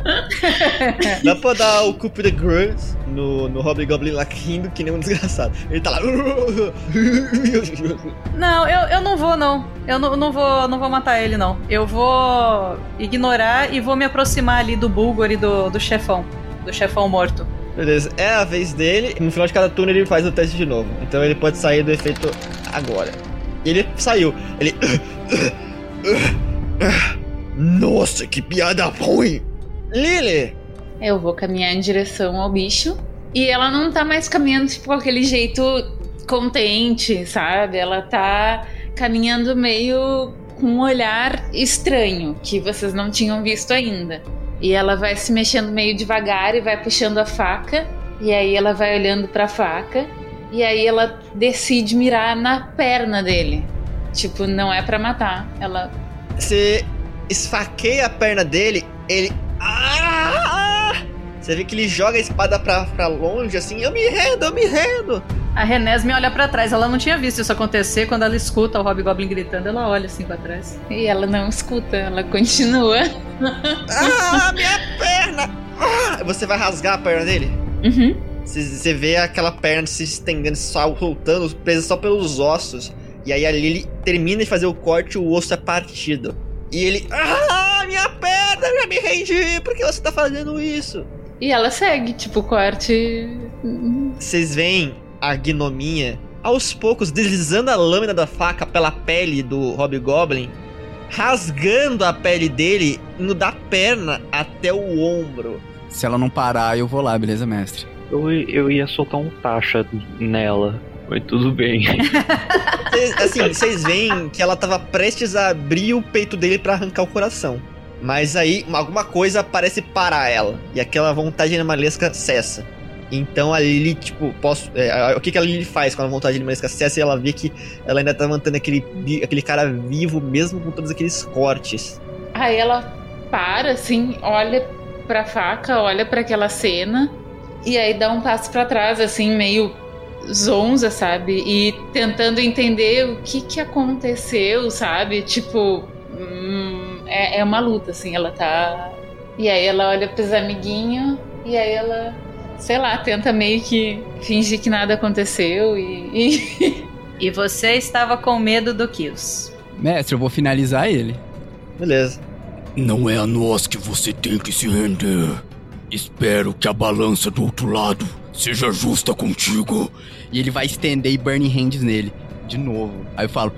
<laughs> Dá pra dar o Coup de Grunts no, no Hobgoblin lá rindo que nem um desgraçado. Ele tá lá. <laughs> Não, eu, eu não vou, não. Eu não, não vou não vou matar ele, não. Eu vou ignorar e vou me aproximar ali do Bulgor e do, do chefão. Do chefão morto. Beleza, é a vez dele. No final de cada turno ele faz o teste de novo. Então ele pode sair do efeito agora. E ele saiu. Ele. <coughs> <coughs> <coughs> Nossa, que piada ruim! Lily! Eu vou caminhar em direção ao bicho. E ela não tá mais caminhando, tipo, com aquele jeito contente, sabe? Ela tá caminhando meio com um olhar estranho, que vocês não tinham visto ainda. E ela vai se mexendo meio devagar e vai puxando a faca. E aí ela vai olhando pra faca. E aí ela decide mirar na perna dele. Tipo, não é para matar. Ela. Você esfaqueia a perna dele, ele. Ah! Você vê que ele joga a espada pra, pra longe, assim, eu me rendo, eu me rendo. A Renesme olha para trás. Ela não tinha visto isso acontecer. Quando ela escuta o Hobgoblin gritando, ela olha assim pra trás. E ela não escuta, ela continua. ah, minha perna! Ah! Você vai rasgar a perna dele? Uhum. Você vê aquela perna se estendendo, soltando, presa só pelos ossos. E aí a Lily termina de fazer o corte e o osso é partido. E ele. Ah, minha perna! Eu já me rendi! Por que você tá fazendo isso? E ela segue, tipo, o corte. Vocês veem a gnominha aos poucos deslizando a lâmina da faca pela pele do Hobgoblin, rasgando a pele dele, indo da perna até o ombro. Se ela não parar, eu vou lá, beleza, mestre? Eu, eu ia soltar um taxa nela, mas tudo bem. Cês, assim, vocês veem que ela tava prestes a abrir o peito dele para arrancar o coração. Mas aí alguma coisa parece parar ela. E aquela vontade animalesca cessa. Então a Lily, tipo, posso. É, o que, que a Lily faz quando a vontade animalesca cessa e ela vê que ela ainda tá mantendo aquele, aquele cara vivo, mesmo com todos aqueles cortes. Aí ela para, assim, olha pra faca, olha para aquela cena. E aí dá um passo para trás, assim, meio zonza, sabe? E tentando entender o que que aconteceu, sabe? Tipo, hum, é, é uma luta, assim, ela tá. E aí ela olha pros amiguinhos, e aí ela, sei lá, tenta meio que fingir que nada aconteceu e. E, <laughs> e você estava com medo do Kills. Mestre, eu vou finalizar ele. Beleza. Não é a nós que você tem que se render. Espero que a balança do outro lado seja justa contigo. E ele vai estender e burn hands nele. De novo. Aí eu falo: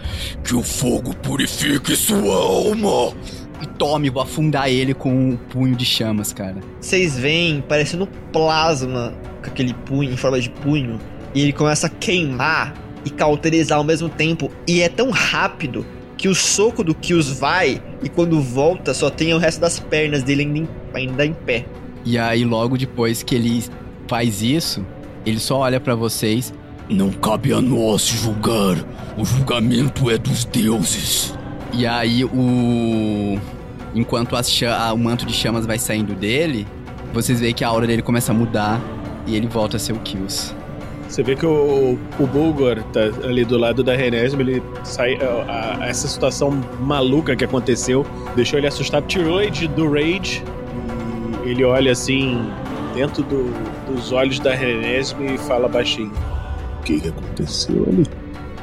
Que o fogo purifique sua alma. E tome, vou afundar ele com um punho de chamas, cara. Vocês veem parecendo plasma com aquele punho, em forma de punho. E ele começa a queimar e cauterizar ao mesmo tempo. E é tão rápido que o soco do Kills vai e quando volta só tem o resto das pernas dele ainda em, ainda em pé. E aí, logo depois que ele faz isso, ele só olha para vocês. Não cabe a nós julgar. O julgamento é dos deuses. E aí o enquanto o manto de chamas vai saindo dele, vocês veem que a aura dele começa a mudar e ele volta a ser o Kills. Você vê que o, o Bulgor tá ali do lado da Renesme, ele sai. A, a, essa situação maluca que aconteceu deixou ele assustado, tirou ele do Rage. E ele olha assim, dentro do, dos olhos da Renesme e fala baixinho: O que, que aconteceu ali?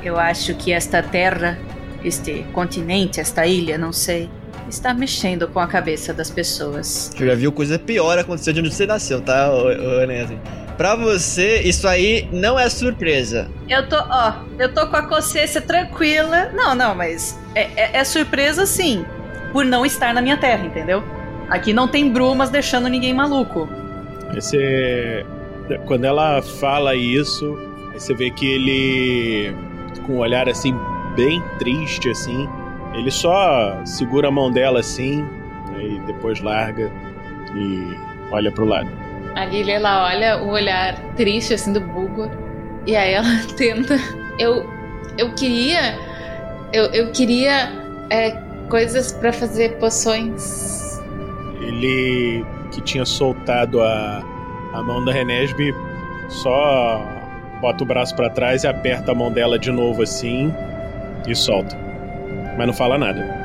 Eu acho que esta terra, este continente, esta ilha, não sei, está mexendo com a cabeça das pessoas. Eu já viu coisa pior acontecer de onde você nasceu, tá, Renesme? Pra você, isso aí não é surpresa. Eu tô, ó, eu tô com a consciência tranquila. Não, não, mas é, é, é surpresa sim, por não estar na minha terra, entendeu? Aqui não tem brumas deixando ninguém maluco. Esse, quando ela fala isso, você vê que ele, com um olhar assim, bem triste, assim, ele só segura a mão dela assim, e depois larga e olha pro lado. A Lily, ela olha o olhar triste, assim, do Bulgor. E aí ela <laughs> tenta... Eu, eu queria... Eu, eu queria é, coisas para fazer poções. Ele que tinha soltado a, a mão da Renesme só bota o braço para trás e aperta a mão dela de novo assim e solta. Mas não fala nada.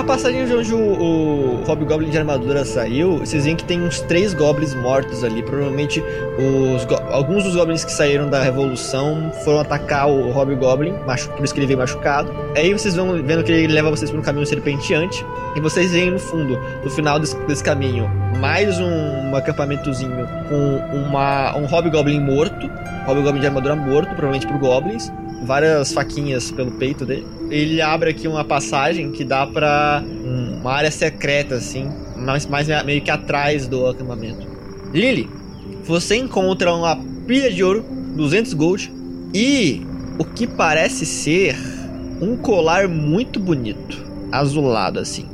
Naquela passagem de onde o, o Hobgoblin de armadura saiu, vocês veem que tem uns três goblins mortos ali. Provavelmente os go- alguns dos goblins que saíram da revolução foram atacar o Hobgoblin, machu- por isso que ele veio machucado. Aí vocês vão vendo que ele leva vocês por um caminho serpenteante. E vocês veem no fundo, no final desse, desse caminho, mais um, um acampamentozinho com uma, um Hobgoblin morto. Hobgoblin de armadura morto, provavelmente por goblins. Várias faquinhas pelo peito dele. Ele abre aqui uma passagem que dá um- uma área secreta, assim, mais, mais meio que atrás do acampamento. Lily, você encontra uma pilha de ouro, 200 gold, e o que parece ser um colar muito bonito, azulado assim.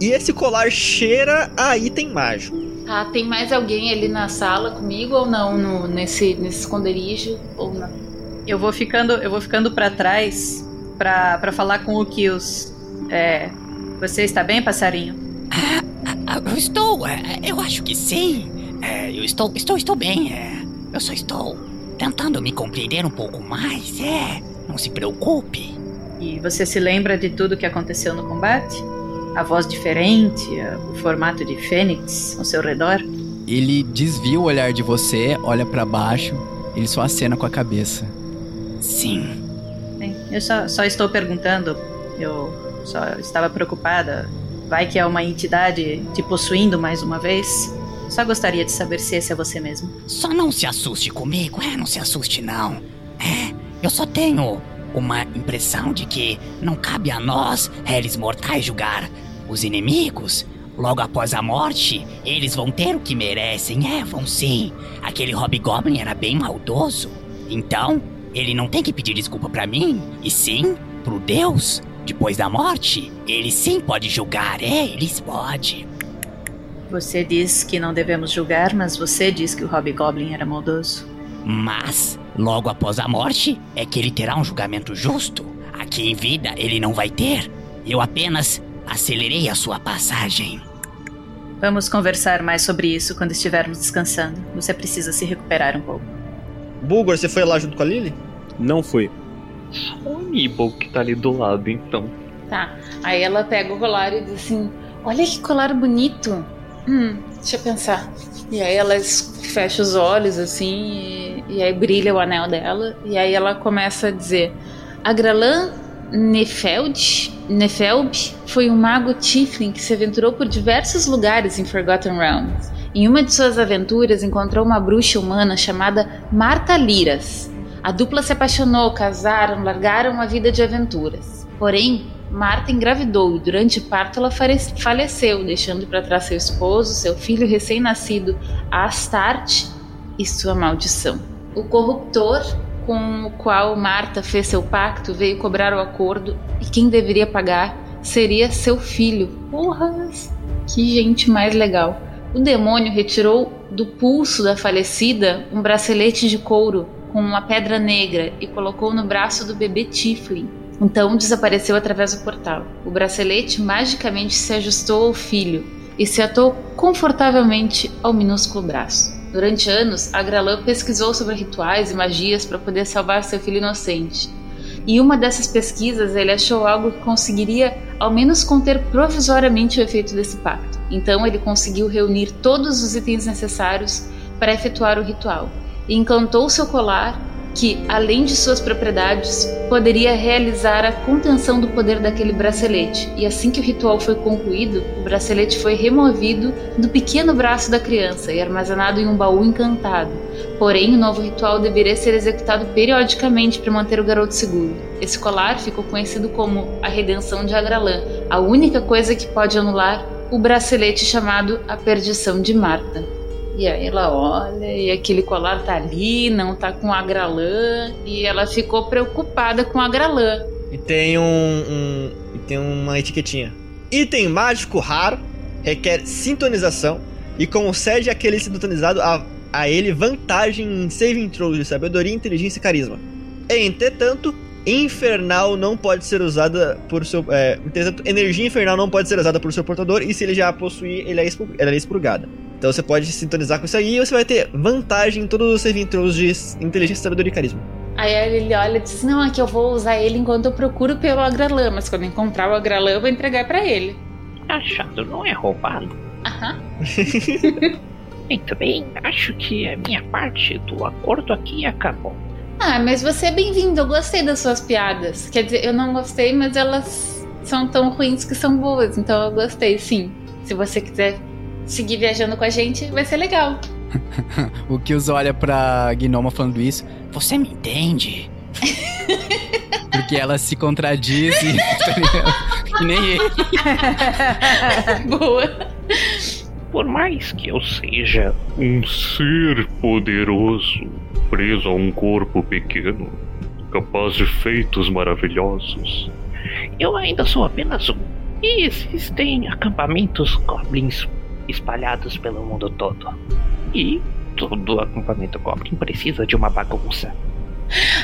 E esse colar cheira a item mágico. Ah, tem mais alguém ali na sala comigo ou não? No, nesse, nesse esconderijo? Ou não? Eu vou ficando, eu vou ficando para trás pra, pra falar com o Kills. É. Você está bem, passarinho? Ah, Eu estou, é, eu acho que sim. É, eu estou, estou, estou bem. é. eu só estou tentando me compreender um pouco mais. É, não se preocupe. E você se lembra de tudo que aconteceu no combate? A voz diferente, o formato de fênix ao seu redor? Ele desvia o olhar de você, olha pra baixo, ele só acena com a cabeça. Sim. Bem, eu só, só estou perguntando. Eu só estava preocupada. Vai que é uma entidade te possuindo mais uma vez? Só gostaria de saber se esse é você mesmo. Só não se assuste comigo, é, não se assuste não. É, eu só tenho uma impressão de que não cabe a nós, réis mortais, julgar os inimigos. Logo após a morte, eles vão ter o que merecem, é, vão sim. Aquele Hobgoblin era bem maldoso. Então, ele não tem que pedir desculpa pra mim, e sim pro Deus. Depois da morte, ele sim pode julgar, é, eles pode. Você diz que não devemos julgar, mas você diz que o Hobgoblin era maldoso. Mas, logo após a morte, é que ele terá um julgamento justo. Aqui em vida, ele não vai ter. Eu apenas acelerei a sua passagem. Vamos conversar mais sobre isso quando estivermos descansando. Você precisa se recuperar um pouco. Bulgor, você foi lá junto com a Lily? Não fui. Só o Aníbal que tá ali do lado, então. Tá. Aí ela pega o colar e diz assim: Olha que colar bonito. Hum, deixa eu pensar. E aí ela fecha os olhos assim, e, e aí brilha o anel dela. E aí ela começa a dizer: Agralan Nefeld, Nefelb foi um mago Tiflin que se aventurou por diversos lugares em Forgotten Realms. Em uma de suas aventuras encontrou uma bruxa humana chamada Marta Liras. A dupla se apaixonou, casaram, largaram uma vida de aventuras. Porém, Marta engravidou e durante o parto ela faleceu, deixando para trás seu esposo, seu filho recém-nascido, Astarte, e sua maldição. O corruptor com o qual Marta fez seu pacto veio cobrar o acordo e quem deveria pagar seria seu filho. Porras! Que gente mais legal. O demônio retirou do pulso da falecida um bracelete de couro com uma pedra negra e colocou no braço do bebê Tiflin. Então desapareceu através do portal. O bracelete magicamente se ajustou ao filho e se atou confortavelmente ao minúsculo braço. Durante anos, Agralan pesquisou sobre rituais e magias para poder salvar seu filho inocente. Em uma dessas pesquisas, ele achou algo que conseguiria, ao menos, conter provisoriamente o efeito desse pacto. Então, ele conseguiu reunir todos os itens necessários para efetuar o ritual e encantou seu colar, que, além de suas propriedades, poderia realizar a contenção do poder daquele bracelete. E assim que o ritual foi concluído, o bracelete foi removido do pequeno braço da criança e armazenado em um baú encantado. Porém, o novo ritual deveria ser executado periodicamente para manter o garoto seguro. Esse colar ficou conhecido como a Redenção de Agralan, a única coisa que pode anular o bracelete chamado a Perdição de Marta. E aí ela olha e aquele colar tá ali, não tá com a Gralan, e ela ficou preocupada com a Gralan. E tem um, um- e tem uma etiquetinha. Item mágico raro, requer sintonização e concede àquele sintonizado a, a ele vantagem em saving throws de sabedoria, inteligência e carisma. Entretanto, infernal não pode ser usada por seu. É, entretanto, energia infernal não pode ser usada por seu portador e se ele já a possuir, ele é expur- ela é expurgada. Então você pode sintonizar com isso aí e você vai ter vantagem em todos os saving throws de inteligência, sabedoria e carisma. Aí ele olha e diz: Não, é que eu vou usar ele enquanto eu procuro pelo agralã, mas quando encontrar o agralã, eu vou entregar pra ele. Achado não é roubado. Aham. <laughs> Muito bem, acho que a minha parte do acordo aqui acabou. Ah, mas você é bem-vindo, eu gostei das suas piadas. Quer dizer, eu não gostei, mas elas são tão ruins que são boas, então eu gostei, sim. Se você quiser seguir viajando com a gente, vai ser legal. <laughs> o Kills olha pra Gnoma falando isso. Você me entende? <laughs> Porque ela se contradiz e. <laughs> tá nem ele. Boa. Por mais que eu seja um ser poderoso, preso a um corpo pequeno, capaz de feitos maravilhosos, eu ainda sou apenas um. E existem acampamentos goblins espalhados pelo mundo todo. E todo acampamento goblin precisa de uma bagunça.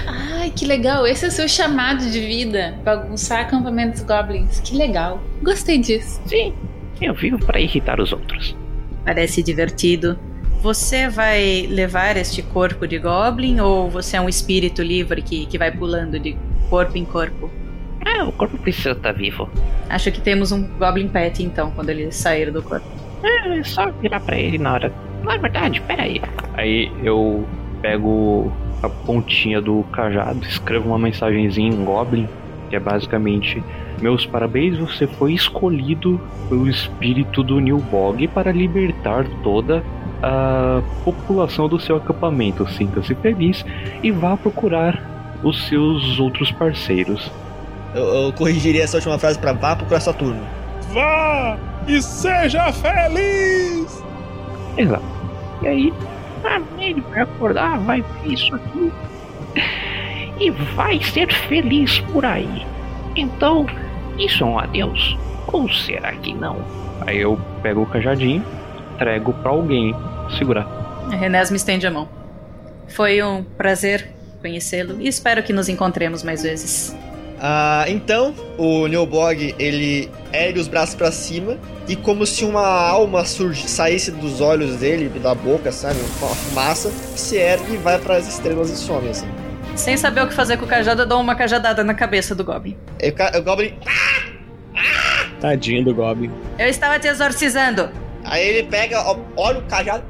Ai, que legal. Esse é o seu chamado de vida. Bagunçar acampamentos goblins. Que legal. Gostei disso. Sim, eu vivo para irritar os outros. Parece divertido. Você vai levar este corpo de goblin ou você é um espírito livre que, que vai pulando de corpo em corpo? Ah, o corpo precisa estar vivo. Acho que temos um goblin pet então, quando ele sair do corpo. É, é só virar pra ele na hora. Na verdade, pera aí. Aí eu pego a pontinha do cajado, escrevo uma mensagenzinha em Goblin, que é basicamente: Meus parabéns, você foi escolhido pelo espírito do Nilbog para libertar toda a população do seu acampamento. Sinta-se feliz e vá procurar os seus outros parceiros. Eu, eu corrigiria essa última frase pra vá procurar Saturno. Vá e seja feliz! Exato. E aí, ah, ele vai acordar, vai ver isso aqui e vai ser feliz por aí. Então, isso é um adeus? Ou será que não? Aí eu pego o cajadinho, entrego pra alguém segurar. Renés me estende a mão. Foi um prazer conhecê-lo e espero que nos encontremos mais vezes. Ah, então, o Neobog, ele ergue os braços pra cima e como se uma alma surgi, saísse dos olhos dele, da boca, sabe? Uma fumaça, se ergue e vai para as estrelas e some, assim. Sem saber o que fazer com o cajado, eu dou uma cajadada na cabeça do Goblin. E o, Goblin... Tadinho do Goblin. Eu estava te exorcizando. Aí ele pega, olha o cajado...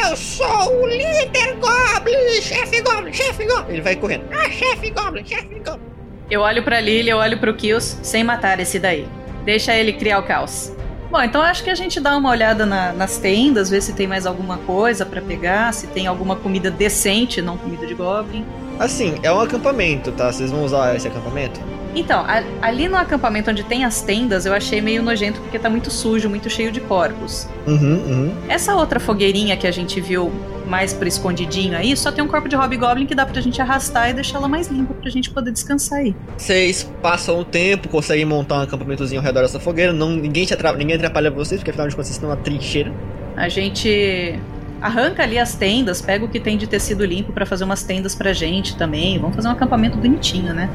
Eu sou o líder Goblin, chefe Goblin, chefe Goblin. Ele vai correndo. Ah, chefe Goblin, chefe Goblin. Eu olho pra Lily, eu olho pro Kills, sem matar esse daí. Deixa ele criar o caos. Bom, então acho que a gente dá uma olhada na- nas tendas, ver se tem mais alguma coisa pra pegar, se tem alguma comida decente, não comida de Goblin. Assim, é um acampamento, tá? Vocês vão usar esse acampamento? Então, a- ali no acampamento onde tem as tendas, eu achei meio nojento porque tá muito sujo, muito cheio de corpos. Uhum, uhum. Essa outra fogueirinha que a gente viu mais pro escondidinho aí, só tem um corpo de hobgoblin que dá pra gente arrastar e deixar ela mais limpa pra gente poder descansar aí. Vocês passam o tempo, conseguem montar um acampamentozinho ao redor dessa fogueira. Não, ninguém, te atra- ninguém atrapalha vocês, porque afinal de contas vocês estão na trincheira. A gente arranca ali as tendas, pega o que tem de tecido limpo pra fazer umas tendas pra gente também. Vamos fazer um acampamento bonitinho, né?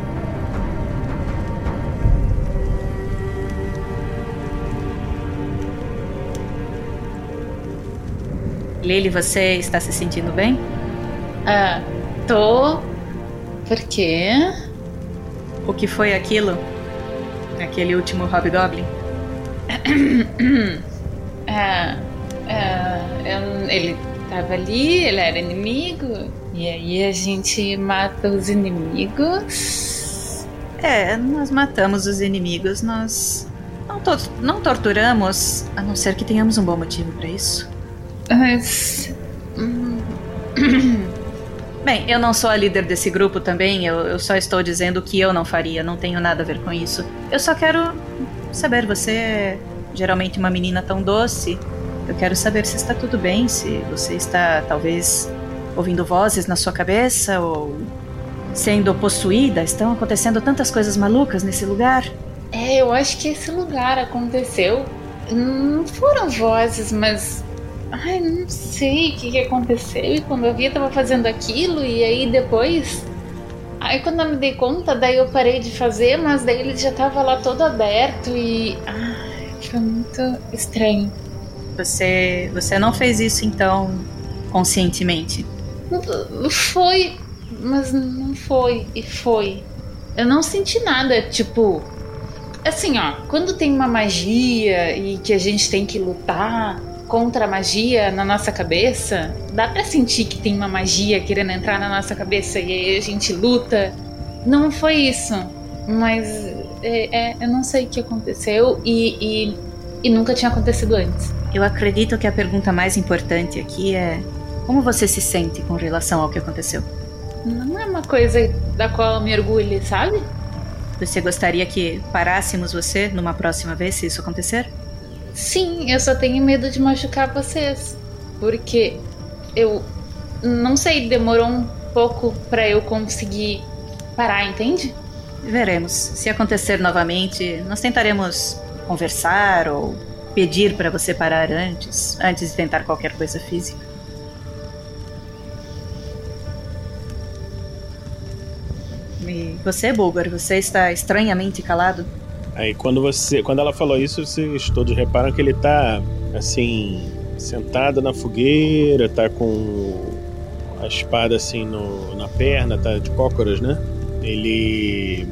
Lily, você está se sentindo bem? Ah, tô. Por quê? O que foi aquilo? Aquele último Hobgoblin? <coughs> Ah, ah, eu- ele tava ali, ele era inimigo. E aí a gente mata os inimigos. É, nós matamos os inimigos, nós não, to- não torturamos, a não ser que tenhamos um bom motivo pra isso. Mas. hum, <coughs> Bem, eu não sou a líder desse grupo também, eu, eu só estou dizendo que eu não faria, não tenho nada a ver com isso. Eu só quero saber, você é geralmente uma menina tão doce. Eu quero saber se está tudo bem, se você está talvez ouvindo vozes na sua cabeça ou sendo possuída. Estão acontecendo tantas coisas malucas nesse lugar. É, eu acho que esse lugar aconteceu. Não foram vozes, mas. Ai, não sei o que, que aconteceu. E quando eu vi, eu tava fazendo aquilo. E aí depois. Aí quando eu me dei conta, daí eu parei de fazer, mas daí ele já tava lá todo aberto e. Ai, foi muito estranho. Você, você não fez isso então conscientemente? Foi. Mas não foi, e foi. Eu não senti nada, tipo. Assim, ó, quando tem uma magia e que a gente tem que lutar contra a magia na nossa cabeça, dá pra sentir que tem uma magia querendo entrar na nossa cabeça e aí a gente luta. Não foi isso. Mas é, é, eu não sei o que aconteceu e, e, e nunca tinha acontecido antes. Eu acredito que a pergunta mais importante aqui é: como você se sente com relação ao que aconteceu? Não é uma coisa da qual eu me orgulho, sabe? Você gostaria que parássemos você numa próxima vez se isso acontecer? Sim, eu só tenho medo de machucar vocês. Porque eu não sei, demorou um pouco para eu conseguir parar, entende? Veremos. Se acontecer novamente, nós tentaremos conversar ou pedir para você parar antes, antes de tentar qualquer coisa física. E você, Bulgar, você está estranhamente calado? Aí quando você, quando ela falou isso, vocês todos reparam que ele tá assim, sentado na fogueira, tá com a espada assim no, na perna, tá de cócoras, né? Ele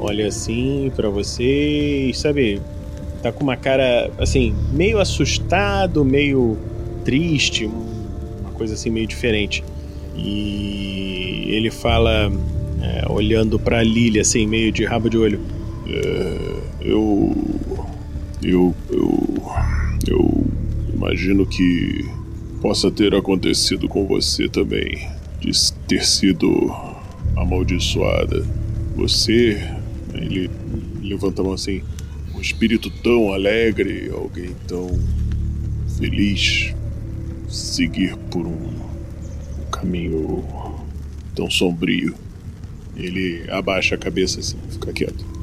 olha assim para você e sabe, tá com uma cara assim, meio assustado, meio triste, uma coisa assim meio diferente. E ele fala é, olhando para Lily assim, meio de rabo de olho. É, eu, eu, eu, eu imagino que possa ter acontecido com você também, de ter sido amaldiçoada. Você, ele levanta a mão assim, um espírito tão alegre, alguém tão feliz, seguir por um, um caminho tão sombrio. Ele abaixa a cabeça assim, fica quieto.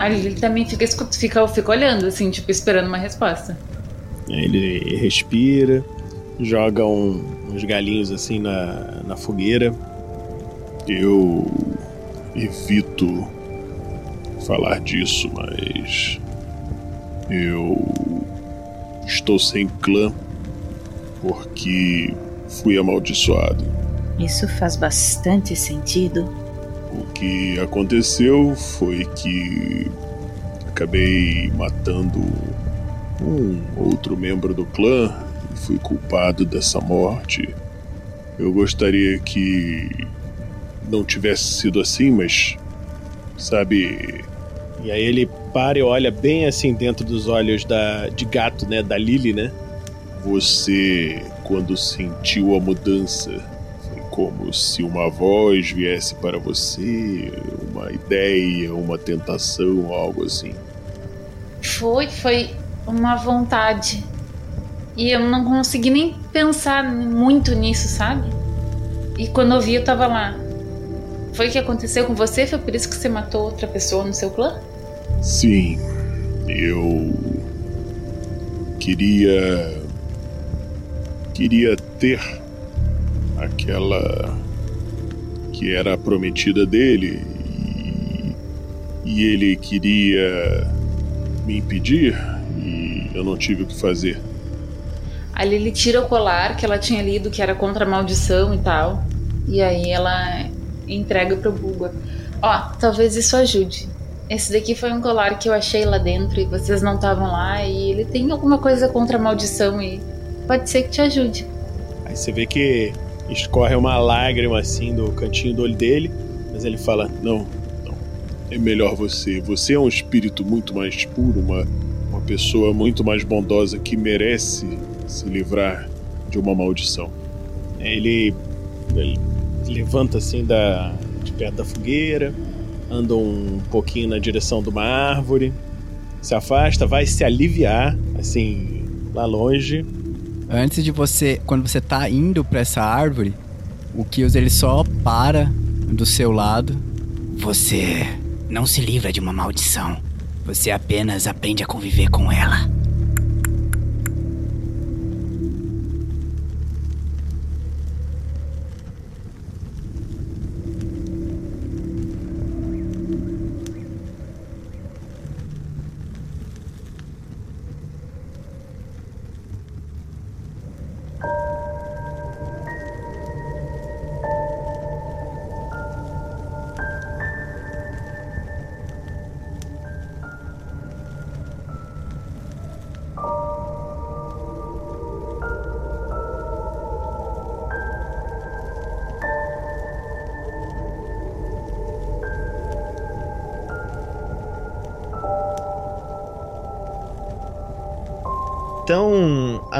Aí ele também fica, fica, fica olhando, assim, tipo, esperando uma resposta. Ele respira, joga um, uns galinhos assim na, na fogueira. Eu evito falar disso, mas eu estou sem clã porque fui amaldiçoado. Isso faz bastante sentido. O que aconteceu foi que acabei matando um outro membro do clã e fui culpado dessa morte. Eu gostaria que não tivesse sido assim, mas sabe. E aí ele para e olha bem assim dentro dos olhos da de gato, né, da Lily, né? Você, quando sentiu a mudança, como se uma voz viesse para você, uma ideia, uma tentação, algo assim. Foi, foi uma vontade. E eu não consegui nem pensar muito nisso, sabe? E quando eu vi, eu tava lá. Foi o que aconteceu com você? Foi por isso que você matou outra pessoa no seu clã? Sim, eu queria queria ter aquela que era a prometida dele e, e ele queria me impedir e eu não tive o que fazer. Ali ele tira o colar que ela tinha lido que era contra a maldição e tal. E aí ela entrega pro Bulgar. Ó, talvez isso ajude. Esse daqui foi um colar que eu achei lá dentro e vocês não estavam lá e ele tem alguma coisa contra a maldição e pode ser que te ajude. Aí você vê que escorre uma lágrima assim do cantinho do olho dele, mas ele fala: "Não, não. É melhor você. Você é um espírito muito mais puro, uma uma pessoa muito mais bondosa que merece se livrar de uma maldição." Ele, ele levanta assim da de perto da fogueira, anda um pouquinho na direção de uma árvore, se afasta, vai se aliviar, assim, lá longe. Antes de você, quando você tá indo para essa árvore, o Kills ele só para do seu lado. Você não se livra de uma maldição. Você apenas aprende a conviver com ela.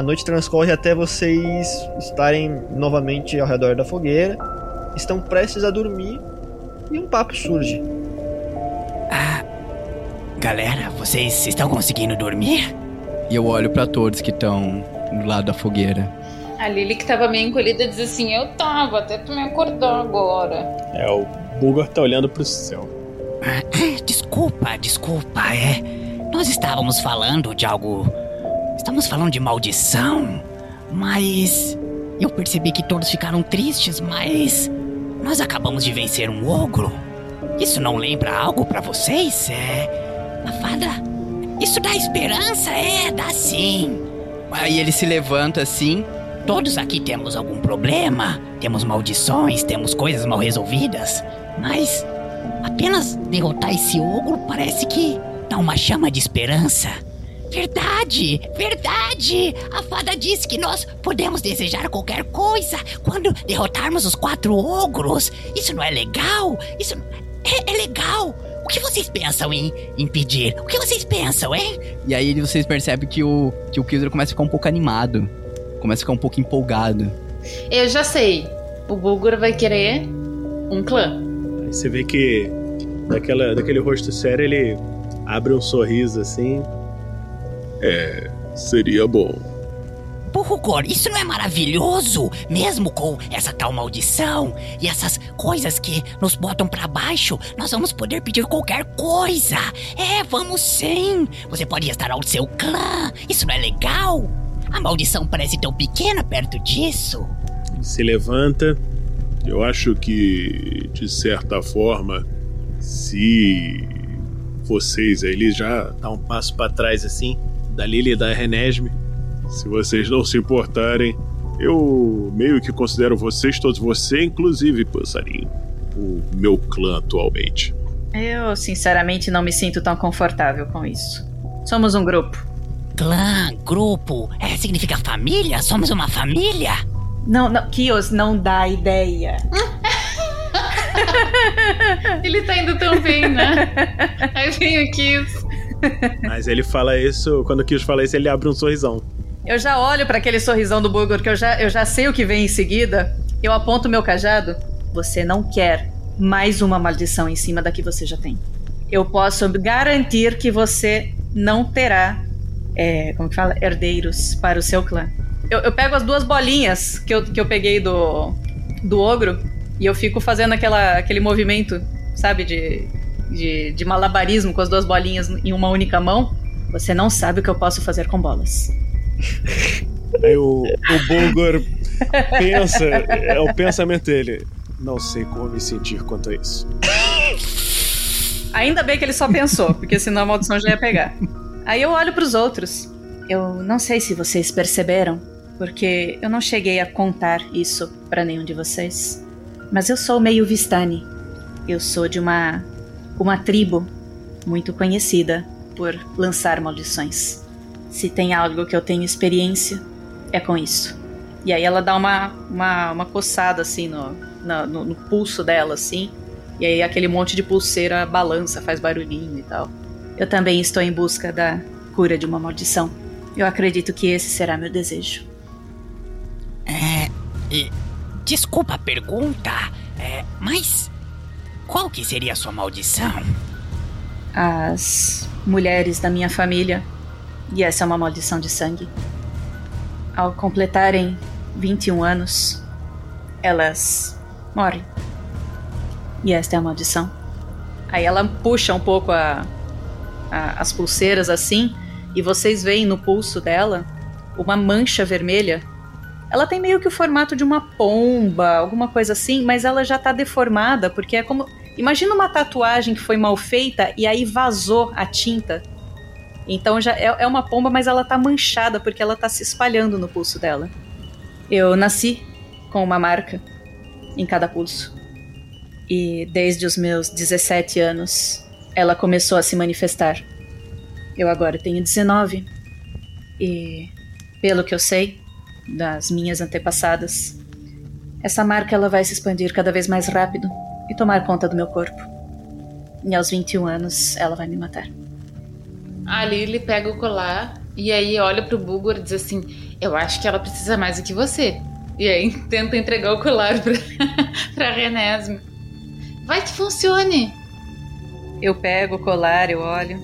A noite transcorre até vocês estarem novamente ao redor da fogueira, estão prestes a dormir e um papo surge. Galera, vocês estão conseguindo dormir? E eu olho pra todos que estão do lado da fogueira. A Lily que tava meio encolhida diz assim: Eu tava, até tu me acordar agora. É, o Bulgar tá olhando pro céu. Ah, Desculpa, desculpa, é. Nós estávamos falando de algo. Estamos falando de maldição, mas. Eu percebi que todos ficaram tristes, mas. Nós acabamos de vencer um ogro. Isso não lembra algo pra vocês? É. A fada. Isso dá esperança? É, dá sim. Aí ele se levanta assim. Todos aqui temos algum problema, temos maldições, temos coisas mal resolvidas, mas apenas derrotar esse ogro parece que dá uma chama de esperança. Verdade, verdade! A fada disse que nós podemos desejar qualquer coisa quando derrotarmos os quatro ogros. Isso não é legal? Isso é, é legal! O que vocês pensam em, em pedir? O que vocês pensam, hein? E aí vocês percebem que o, que o Kildra começa a ficar um pouco animado. Começa a ficar um pouco empolgado. Eu já sei. O Bulgur vai querer um clã. Aí você vê que daquela, daquele rosto sério ele abre um sorriso assim. É, seria bom. Burrugor, isso não é maravilhoso? Mesmo com essa tal maldição e essas coisas que nos botam pra baixo, nós vamos poder pedir qualquer coisa. É, vamos sim. Você pode restaurar o seu clã. Isso não é legal? A maldição parece tão pequena perto disso. Se levanta. Eu acho que, de certa forma, se vocês aí ele já dá um passo pra trás assim, da Lily e da Renesme. Se vocês não se importarem, eu meio que considero vocês, todos você, inclusive Passarinho, o meu clã atualmente. Eu, sinceramente, não me sinto tão confortável com isso. Somos um grupo. Clã, grupo, é, significa família? Somos uma família? Não, não, Kios, não dá ideia. <laughs> Ele tá indo tão bem, né? <laughs> Aí vem o Kiss. Mas ele fala isso, quando o Kios fala isso, ele abre um sorrisão. Eu já olho para aquele sorrisão do Bulgur, que eu já, eu já sei o que vem em seguida. Eu aponto meu cajado. Você não quer mais uma maldição em cima da que você já tem. Eu posso garantir que você não terá, é, como que fala, herdeiros para o seu clã. Eu, eu pego as duas bolinhas que eu, que eu peguei do, do ogro e eu fico fazendo aquela, aquele movimento, sabe, de, de, de malabarismo com as duas bolinhas em uma única mão. Você não sabe o que eu posso fazer com bolas. Aí o, o Bulgur pensa, é o pensamento dele. Não sei como me sentir quanto a isso. Ainda bem que ele só pensou, porque senão a maldição já ia pegar. Aí eu olho pros outros. Eu não sei se vocês perceberam, porque eu não cheguei a contar isso para nenhum de vocês. Mas eu sou meio Vistani. Eu sou de uma uma tribo muito conhecida por lançar maldições. Se tem algo que eu tenho experiência, é com isso. E aí ela dá uma, uma, uma coçada assim no, no, no pulso dela, assim. E aí aquele monte de pulseira balança, faz barulhinho e tal. Eu também estou em busca da cura de uma maldição. Eu acredito que esse será meu desejo. É. e- desculpa a pergunta, é, mas. Qual que seria a sua maldição? As mulheres da minha família, e essa é uma maldição de sangue, ao completarem 21 anos, elas morrem. E esta é a maldição. Aí ela puxa um pouco a, a- as pulseiras assim, e vocês veem no pulso dela uma mancha vermelha. Ela tem meio que o formato de uma pomba, alguma coisa assim, mas ela já tá deformada, porque é como. Imagina uma tatuagem que foi mal feita e aí vazou a tinta. Então já é, é uma pomba, mas ela tá manchada porque ela tá se espalhando no pulso dela. Eu nasci com uma marca em cada pulso. E desde os meus 17 anos, ela começou a se manifestar. Eu agora tenho 19. E pelo que eu sei das minhas antepassadas, essa marca ela vai se expandir cada vez mais rápido e tomar conta do meu corpo. E aos 21 anos ela vai me matar. A Lily pega o colar E aí olha pro Bulgor e diz assim: Eu acho que ela precisa mais do que você. E aí <laughs> tenta entregar o colar pra, <laughs> pra Renesme. Vai que funcione! Eu pego o colar, eu olho.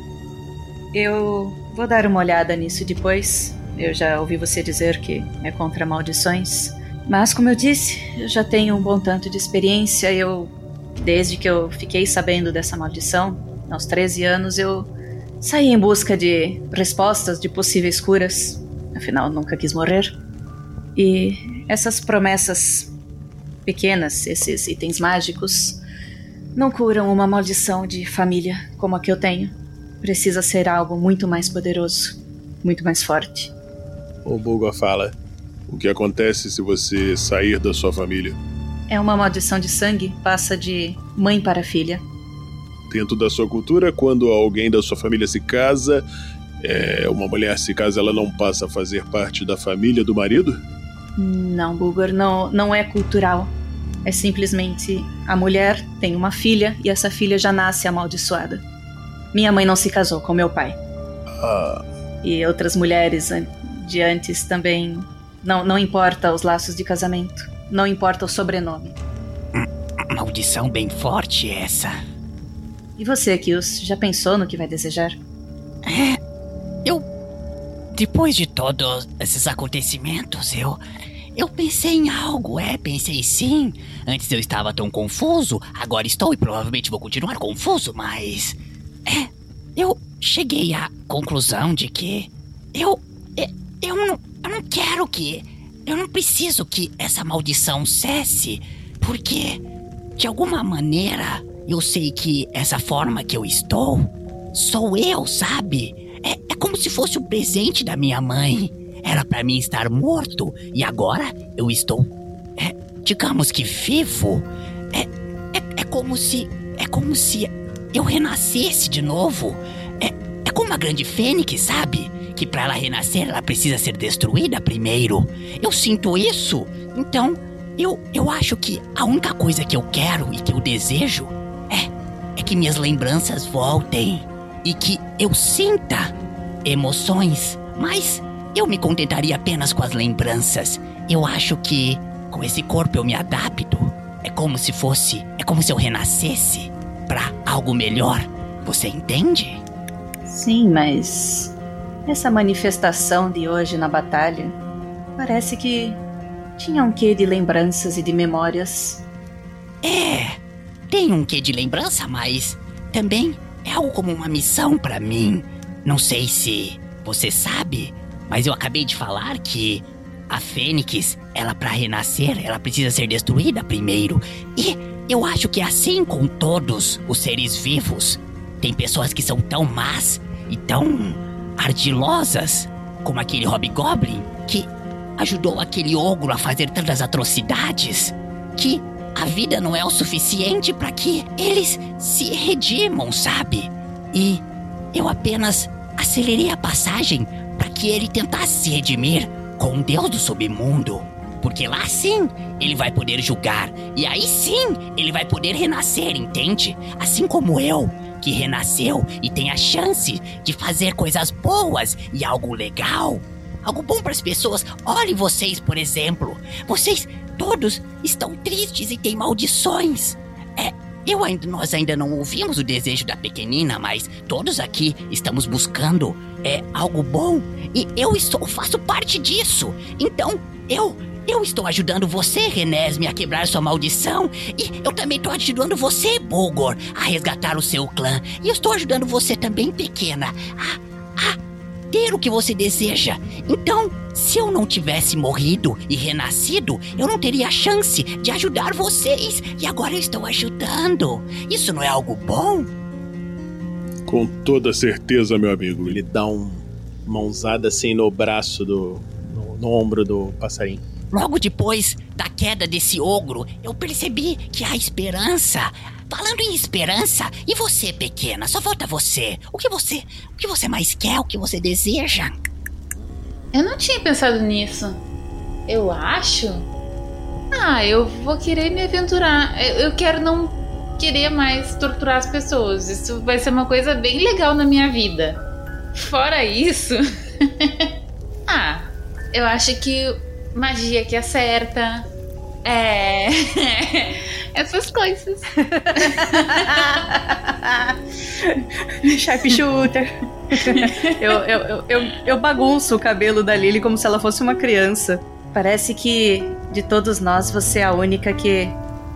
Eu vou dar uma olhada nisso depois. Eu já ouvi você dizer que é contra maldições. Mas, como eu disse, eu já tenho um bom tanto de experiência. Eu, desde que eu fiquei sabendo dessa maldição, aos 13 anos, eu saí em busca de respostas de possíveis curas. Afinal, nunca quis morrer. E essas promessas pequenas, esses itens mágicos, não curam uma maldição de família como a que eu tenho. Precisa ser algo muito mais poderoso, muito mais forte. O Bulga fala: O que acontece se você sair da sua família? É uma maldição de sangue, passa de mãe para filha. Dentro da sua cultura, quando alguém da sua família se casa, é, uma mulher se casa, ela não passa a fazer parte da família do marido? Não, Bulgar, não, não é cultural. É simplesmente a mulher tem uma filha e essa filha já nasce amaldiçoada. Minha mãe não se casou com meu pai. Ah. E outras mulheres de antes também. Não, não importa os laços de casamento. Não importa o sobrenome. Maldição bem forte essa. E você, Kios, já pensou no que vai desejar? É. Eu. Depois de todos esses acontecimentos, eu. Eu pensei em algo, é, pensei sim. Antes eu estava tão confuso, agora estou e provavelmente vou continuar confuso, mas. É. Eu cheguei à conclusão de que. Eu. Eu, eu não. Eu não quero que. Eu não preciso que essa maldição cesse, porque. De alguma maneira, eu sei que essa forma que eu estou. Sou eu, sabe? É, é como se fosse o presente da minha mãe. Era para mim estar morto e agora eu estou, é, digamos que vivo. É, é, é como se, é como se eu renascesse de novo. É, é como uma grande fênix, sabe? Que para ela renascer ela precisa ser destruída primeiro. Eu sinto isso. Então eu, eu acho que a única coisa que eu quero e que eu desejo é, é que minhas lembranças voltem e que eu sinta emoções, mas eu me contentaria apenas com as lembranças. Eu acho que com esse corpo eu me adapto. É como se fosse, é como se eu renascesse para algo melhor. Você entende? Sim, mas essa manifestação de hoje na batalha parece que tinha um quê de lembranças e de memórias. É, tem um quê de lembrança, mas também é algo como uma missão para mim. Não sei se você sabe, mas eu acabei de falar que a Fênix, ela para renascer, ela precisa ser destruída primeiro. E eu acho que é assim com todos os seres vivos. Tem pessoas que são tão más e tão ardilosas, como aquele Hobgoblin que ajudou aquele ogro a fazer tantas atrocidades, que a vida não é o suficiente para que eles se redimam, sabe? E eu apenas acelerei a passagem para que ele tentasse se redimir com o Deus do submundo. Porque lá sim ele vai poder julgar. E aí sim ele vai poder renascer, entende? Assim como eu, que renasceu e tem a chance de fazer coisas boas e algo legal. Algo bom para as pessoas. Olhem vocês, por exemplo. Vocês todos estão tristes e têm maldições. É, eu ainda, nós ainda não ouvimos o desejo da pequenina, mas todos aqui estamos buscando é algo bom e eu estou faço parte disso. Então, eu eu estou ajudando você, Renesme, a quebrar sua maldição. E eu também estou ajudando você, Bulgor, a resgatar o seu clã. E eu estou ajudando você também, pequena, a, a ter o que você deseja. Então, se eu não tivesse morrido e renascido, eu não teria a chance de ajudar vocês. E agora eu estou ajudando. Isso não é algo bom? Com toda certeza, meu amigo. Ele dá um mãozada assim no braço do. no, no ombro do passarinho. Logo depois da queda desse ogro, eu percebi que há esperança. Falando em esperança, e você, pequena? Só falta você. O que você, o que você mais quer? O que você deseja? Eu não tinha pensado nisso. Eu acho. Ah, eu vou querer me aventurar. Eu, eu quero não querer mais torturar as pessoas. Isso vai ser uma coisa bem legal na minha vida. Fora isso, <laughs> Ah, eu acho que magia que acerta. É. <laughs> Essas coisas. <laughs> Sharpshooter. eu, eu, eu, eu, eu bagunço o cabelo da Lily como se ela fosse uma criança. Parece que de todos nós você é a única que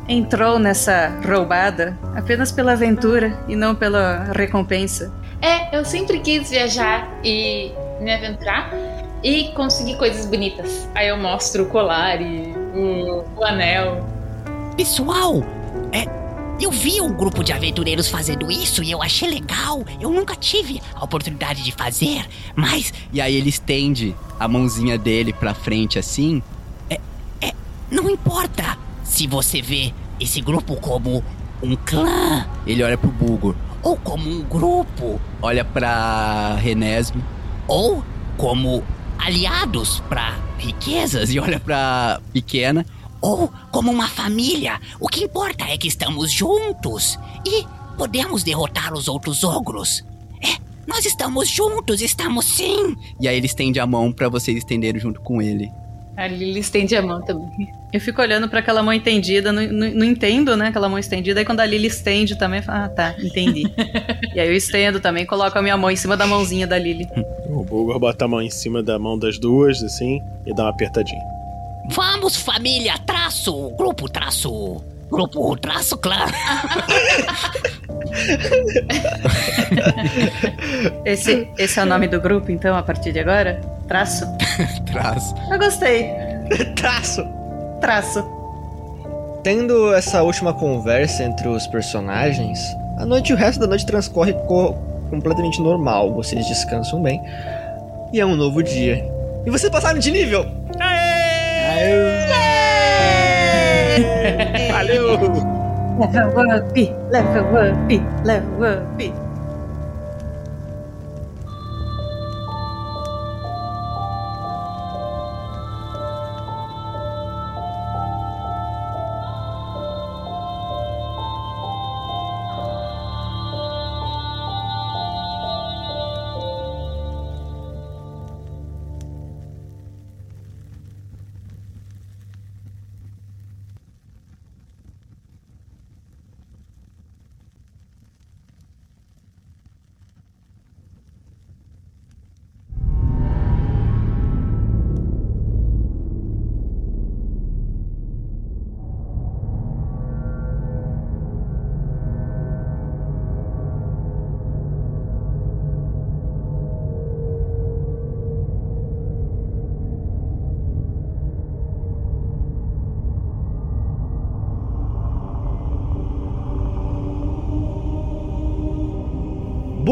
entrou nessa roubada apenas pela aventura e não pela recompensa. É, eu sempre quis viajar e me aventurar e conseguir coisas bonitas. Aí eu mostro o colar e o, o anel. Pessoal, é, eu vi um grupo de aventureiros fazendo isso e eu achei legal. Eu nunca tive a oportunidade de fazer, mas. E aí ele estende a mãozinha dele pra frente assim. É, é, não importa se você vê esse grupo como um clã. Ele olha pro Bulgur. Ou como um grupo. Olha pra Renesme. Ou como aliados para riquezas. E olha pra Pequena. Ou como uma família. O que importa é que estamos juntos. E podemos derrotar os outros ogros. É, nós estamos juntos, estamos sim. E aí ele estende a mão para vocês estenderem junto com ele. A Lily estende a mão também. Eu fico olhando para aquela mão estendida, não, não, não, entendo, né? Aquela mão estendida. Aí quando a Lily estende também, eu falo, ah, tá, entendi. <laughs> e aí eu estendo também, coloco a minha mão em cima da mãozinha da Lily. O Bulgur bota a mão em cima da mão das duas, assim, e dá uma apertadinha. Vamos, família, traço, grupo, traço. Grupo, traço, clã. <laughs> esse, esse é o nome do grupo, então, a partir de agora? Traço? <laughs> traço. Eu gostei. <laughs> Traço. Traço. Tendo essa última conversa entre os personagens, a noite e o resto da noite transcorre co completamente normal. Vocês descansam bem. E é um novo dia. E vocês passaram de nível! Valeu! Level up, level up, level up.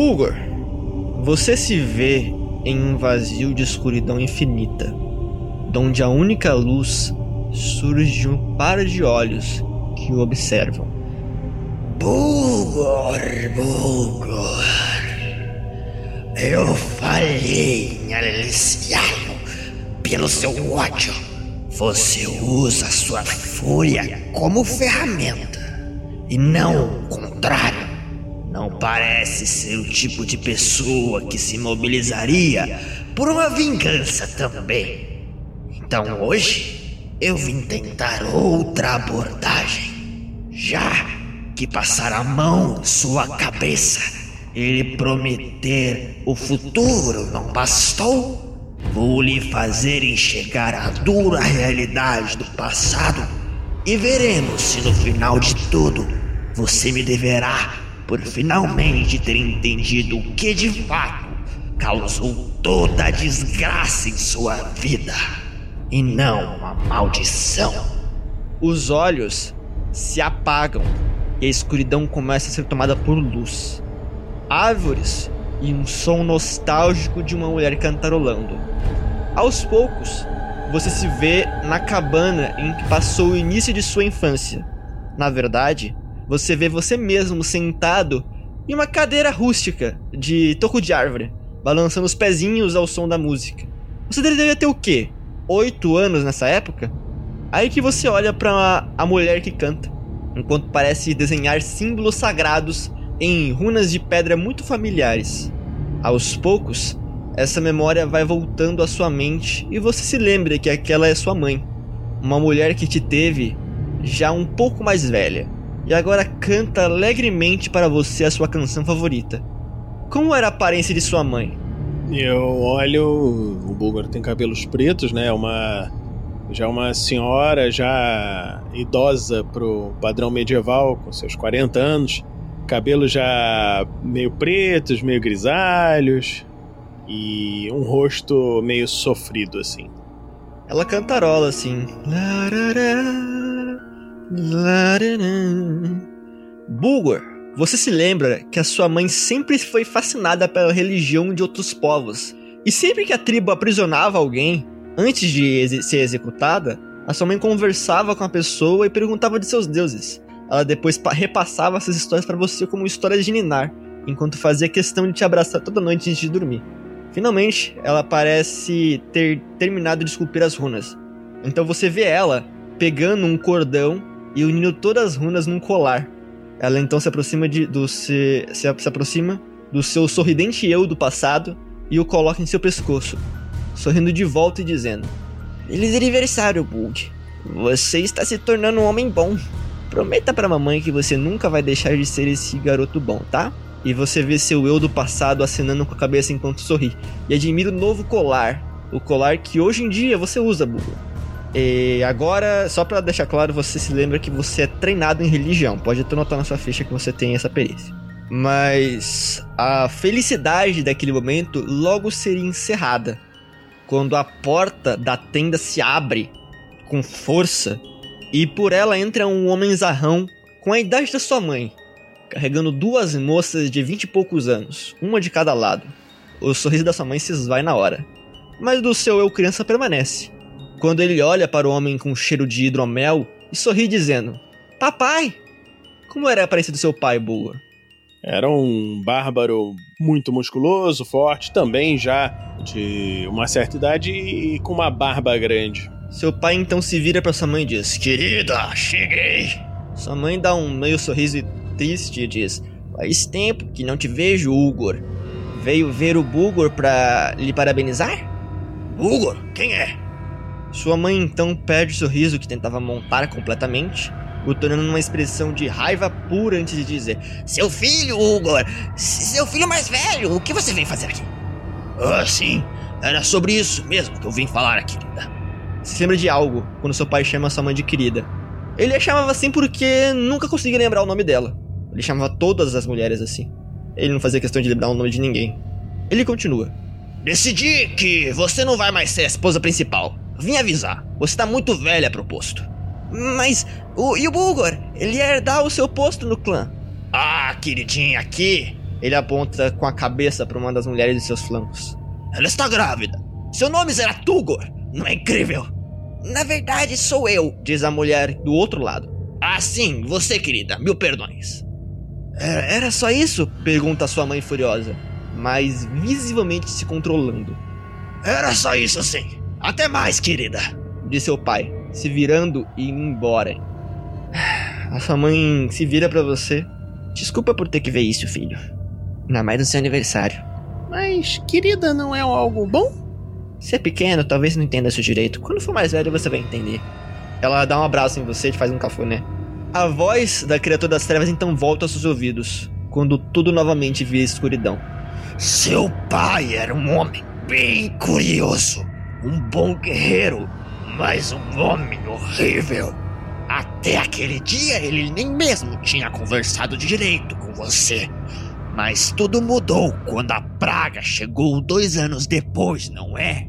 Bulgor, você se vê em um vazio de escuridão infinita, onde a única luz surge de um par de olhos que o observam. Bulgor, Bulgor, eu falhei em aliciá-lo pelo seu ódio. Você usa sua fúria como ferramenta e não o contrário. Não parece ser o tipo de pessoa que se mobilizaria por uma vingança também. Então hoje eu vim tentar outra abordagem. Já que passar a mão em sua cabeça e lhe prometer o futuro não bastou, vou lhe fazer enxergar a dura realidade do passado e veremos se no final de tudo você me deverá por finalmente ter entendido o que de fato causou toda a desgraça em sua vida e não uma maldição. Os olhos se apagam e a escuridão começa a ser tomada por luz. Árvores e um som nostálgico de uma mulher cantarolando. Aos poucos, você se vê na cabana em que passou o início de sua infância. Na verdade, você vê você mesmo sentado em uma cadeira rústica de toco de árvore, balançando os pezinhos ao som da música. Você deveria ter o quê? Oito anos nessa época? Aí que você olha para a mulher que canta, enquanto parece desenhar símbolos sagrados em runas de pedra muito familiares. Aos poucos, essa memória vai voltando à sua mente e você se lembra que aquela é sua mãe, uma mulher que te teve já um pouco mais velha e agora canta alegremente para você a sua canção favorita. Como era a aparência de sua mãe? Eu olho, o Bulgar tem cabelos pretos, né? Uma já uma senhora já idosa pro padrão medieval, com seus 40 anos, cabelos já meio pretos, meio grisalhos e um rosto meio sofrido assim. Ela cantarola assim. Bulgar, você se lembra que a sua mãe sempre foi fascinada pela religião de outros povos. E sempre que a tribo aprisionava alguém, antes de ex ser executada, a sua mãe conversava com a pessoa e perguntava de seus deuses. Ela depois repassava essas histórias para você como histórias de Ninar, enquanto fazia questão de te abraçar toda noite antes de dormir. Finalmente, ela parece ter terminado de esculpir as runas. Então você vê ela pegando um cordão e unindo todas as runas num colar. Ela então se aproxima de, do se, se, se aproxima do seu sorridente eu do passado e o coloca em seu pescoço, sorrindo de volta e dizendo: Feliz aniversário, Bug. Você está se tornando um homem bom. Prometa para mamãe que você nunca vai deixar de ser esse garoto bom, tá? E você vê seu eu do passado acenando com a cabeça enquanto sorri. E admira o novo colar. O colar que hoje em dia você usa, Bugo. E agora, só para deixar claro, você se lembra que você é treinado em religião. Pode até notar na sua ficha que você tem essa perícia. Mas a felicidade daquele momento logo seria encerrada. Quando a porta da tenda se abre com força e por ela entra um homem zarrão com a idade da sua mãe, carregando duas moças de vinte e poucos anos, uma de cada lado. O sorriso da sua mãe se esvai na hora, mas do seu eu criança permanece. Quando ele olha para o homem com cheiro de hidromel e sorri dizendo: Papai! Como era a aparência do seu pai, Bulgar? Era um bárbaro muito musculoso, forte, também já de uma certa idade e com uma barba grande. Seu pai então se vira para sua mãe e diz: Querida, cheguei! Sua mãe dá um meio sorriso triste e diz: Faz tempo que não te vejo, Ugor. Veio ver o Bugor pra lhe parabenizar? Ugor? Quem é? Sua mãe então perde o sorriso que tentava montar completamente, o tornando numa expressão de raiva pura antes de dizer: Seu filho, Ugor! Seu filho mais velho, o que você vem fazer aqui? Ah, sim, era sobre isso mesmo que eu vim falar, querida. Se lembra de algo quando seu pai chama sua mãe de querida. Ele a chamava assim porque nunca conseguia lembrar o nome dela. Ele chamava todas as mulheres assim. Ele não fazia questão de lembrar o nome de ninguém. Ele continua. Decidi que você não vai mais ser a esposa principal. Vim avisar. Você tá muito velha pro posto. Mas o, e o Bulgor? Ele ia herdar o seu posto no clã. Ah, queridinha, aqui. Ele aponta com a cabeça para uma das mulheres de seus flancos. Ela está grávida. Seu nome será Tugor. Não é incrível? Na verdade, sou eu, diz a mulher do outro lado. Ah, sim, você, querida. Mil perdões. Era só isso? Pergunta sua mãe furiosa, mas visivelmente se controlando. Era só isso, sim. Até mais, querida. Diz seu pai, se virando e indo embora. <sighs> A sua mãe se vira para você. Desculpa por ter que ver isso, filho. Ainda mais no seu aniversário. Mas, querida, não é algo bom? Se é pequeno, talvez não entenda isso direito. Quando for mais velho, você vai entender. Ela dá um abraço em você e te faz um cafuné. A voz da criatura das trevas então volta aos seus ouvidos, quando tudo novamente vira escuridão. Seu pai era um homem bem curioso, um bom guerreiro, mas um homem horrível. Até aquele dia ele nem mesmo tinha conversado direito com você. Mas tudo mudou quando a praga chegou dois anos depois, não é?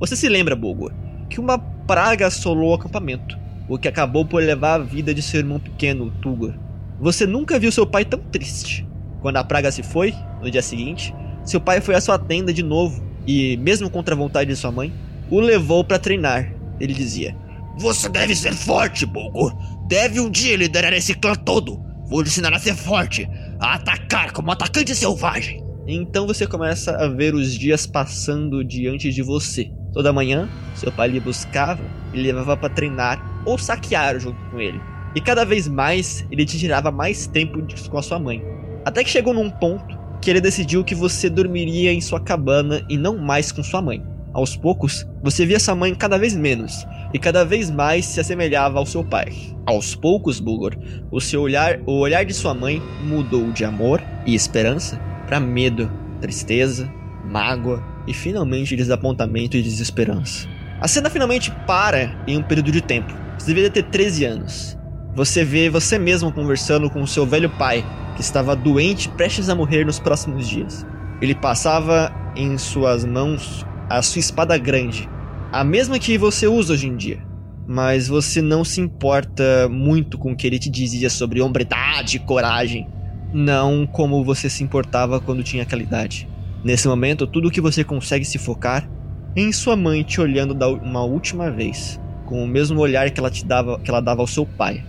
Você se lembra, Bogo, que uma praga assolou o acampamento o que acabou por levar a vida de seu irmão pequeno, Tugor. Você nunca viu seu pai tão triste. Quando a praga se foi, no dia seguinte, seu pai foi à sua tenda de novo e, mesmo contra a vontade de sua mãe, o levou para treinar. Ele dizia: Você deve ser forte, Bulgur. Deve um dia liderar esse clã todo. Vou lhe ensinar a ser forte, a atacar como atacante selvagem. Então você começa a ver os dias passando diante de você. Toda manhã, seu pai lhe buscava e levava para treinar ou saquear junto com ele. E cada vez mais ele te tirava mais tempo com a sua mãe. Até que chegou num ponto que ele decidiu que você dormiria em sua cabana e não mais com sua mãe. Aos poucos, você via sua mãe cada vez menos e cada vez mais se assemelhava ao seu pai. Aos poucos, Bulgor, o seu olhar, o olhar de sua mãe mudou de amor e esperança para medo, tristeza, mágoa e finalmente desapontamento e desesperança. A cena finalmente para em um período de tempo. Você deveria ter 13 anos. Você vê você mesmo conversando com seu velho pai, que estava doente, prestes a morrer nos próximos dias. Ele passava em suas mãos a sua espada grande, a mesma que você usa hoje em dia. Mas você não se importa muito com o que ele te dizia sobre hombridade e coragem, não como você se importava quando tinha aquela idade. Nesse momento, tudo o que você consegue se focar é em sua mãe te olhando uma última vez, com o mesmo olhar que ela te dava, que ela dava ao seu pai,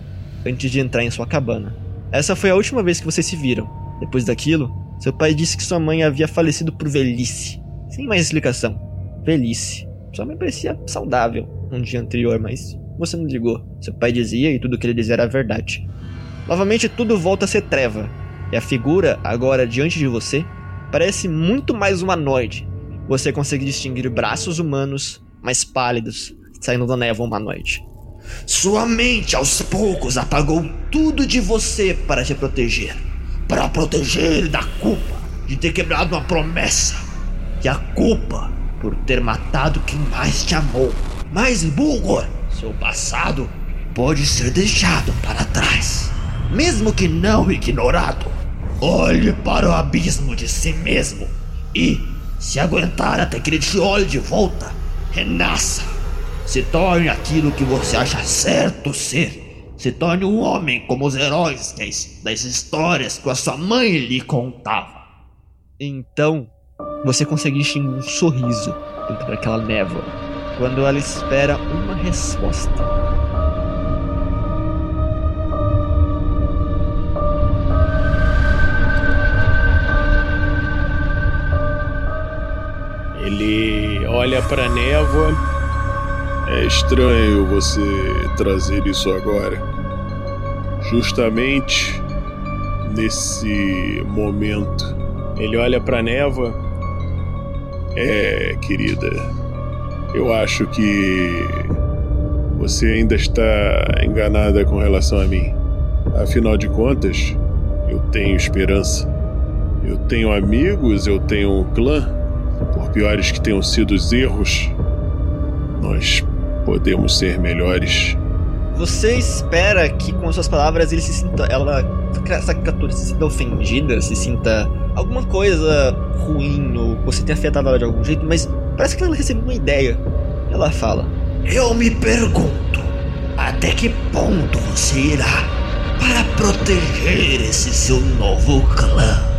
antes de entrar em sua cabana. Essa foi a última vez que vocês se viram. Depois daquilo, seu pai disse que sua mãe havia falecido por velhice. Sem mais explicação. Velhice. Sua mãe parecia saudável um dia anterior, mas você não ligou. Seu pai dizia e tudo que ele dizia era verdade. Novamente tudo volta a ser treva, e a figura, agora diante de você, parece muito mais humanoide. Você consegue distinguir braços humanos mais pálidos saindo da névoa humanoide. Sua mente aos poucos apagou tudo de você para te proteger. Para proteger da culpa de ter quebrado uma promessa. E a culpa por ter matado quem mais te amou. Mas Bulgor, seu passado pode ser deixado para trás. Mesmo que não ignorado. Olhe para o abismo de si mesmo e, se aguentar até que ele te olhe de volta, renasça. Se torne aquilo que você acha certo ser. Se torne um homem como os heróis das histórias que a sua mãe lhe contava. Então, você consegue distinguir um sorriso dentro daquela névoa, quando ela espera uma resposta. Ele olha para a névoa. É estranho você trazer isso agora. Justamente nesse momento. Ele olha para a névoa. É, querida. Eu acho que você ainda está enganada com relação a mim. Afinal de contas, eu tenho esperança. Eu tenho amigos, eu tenho um clã por piores que tenham sido os erros, nós podemos ser melhores. Você espera que com suas palavras ele se sinta. Ela. Essa criatura se sinta ofendida, se sinta alguma coisa ruim, ou você tenha afetado ela de algum jeito, mas parece que ela recebeu uma ideia. Ela fala: Eu me pergunto, até que ponto você irá para proteger esse seu novo clã?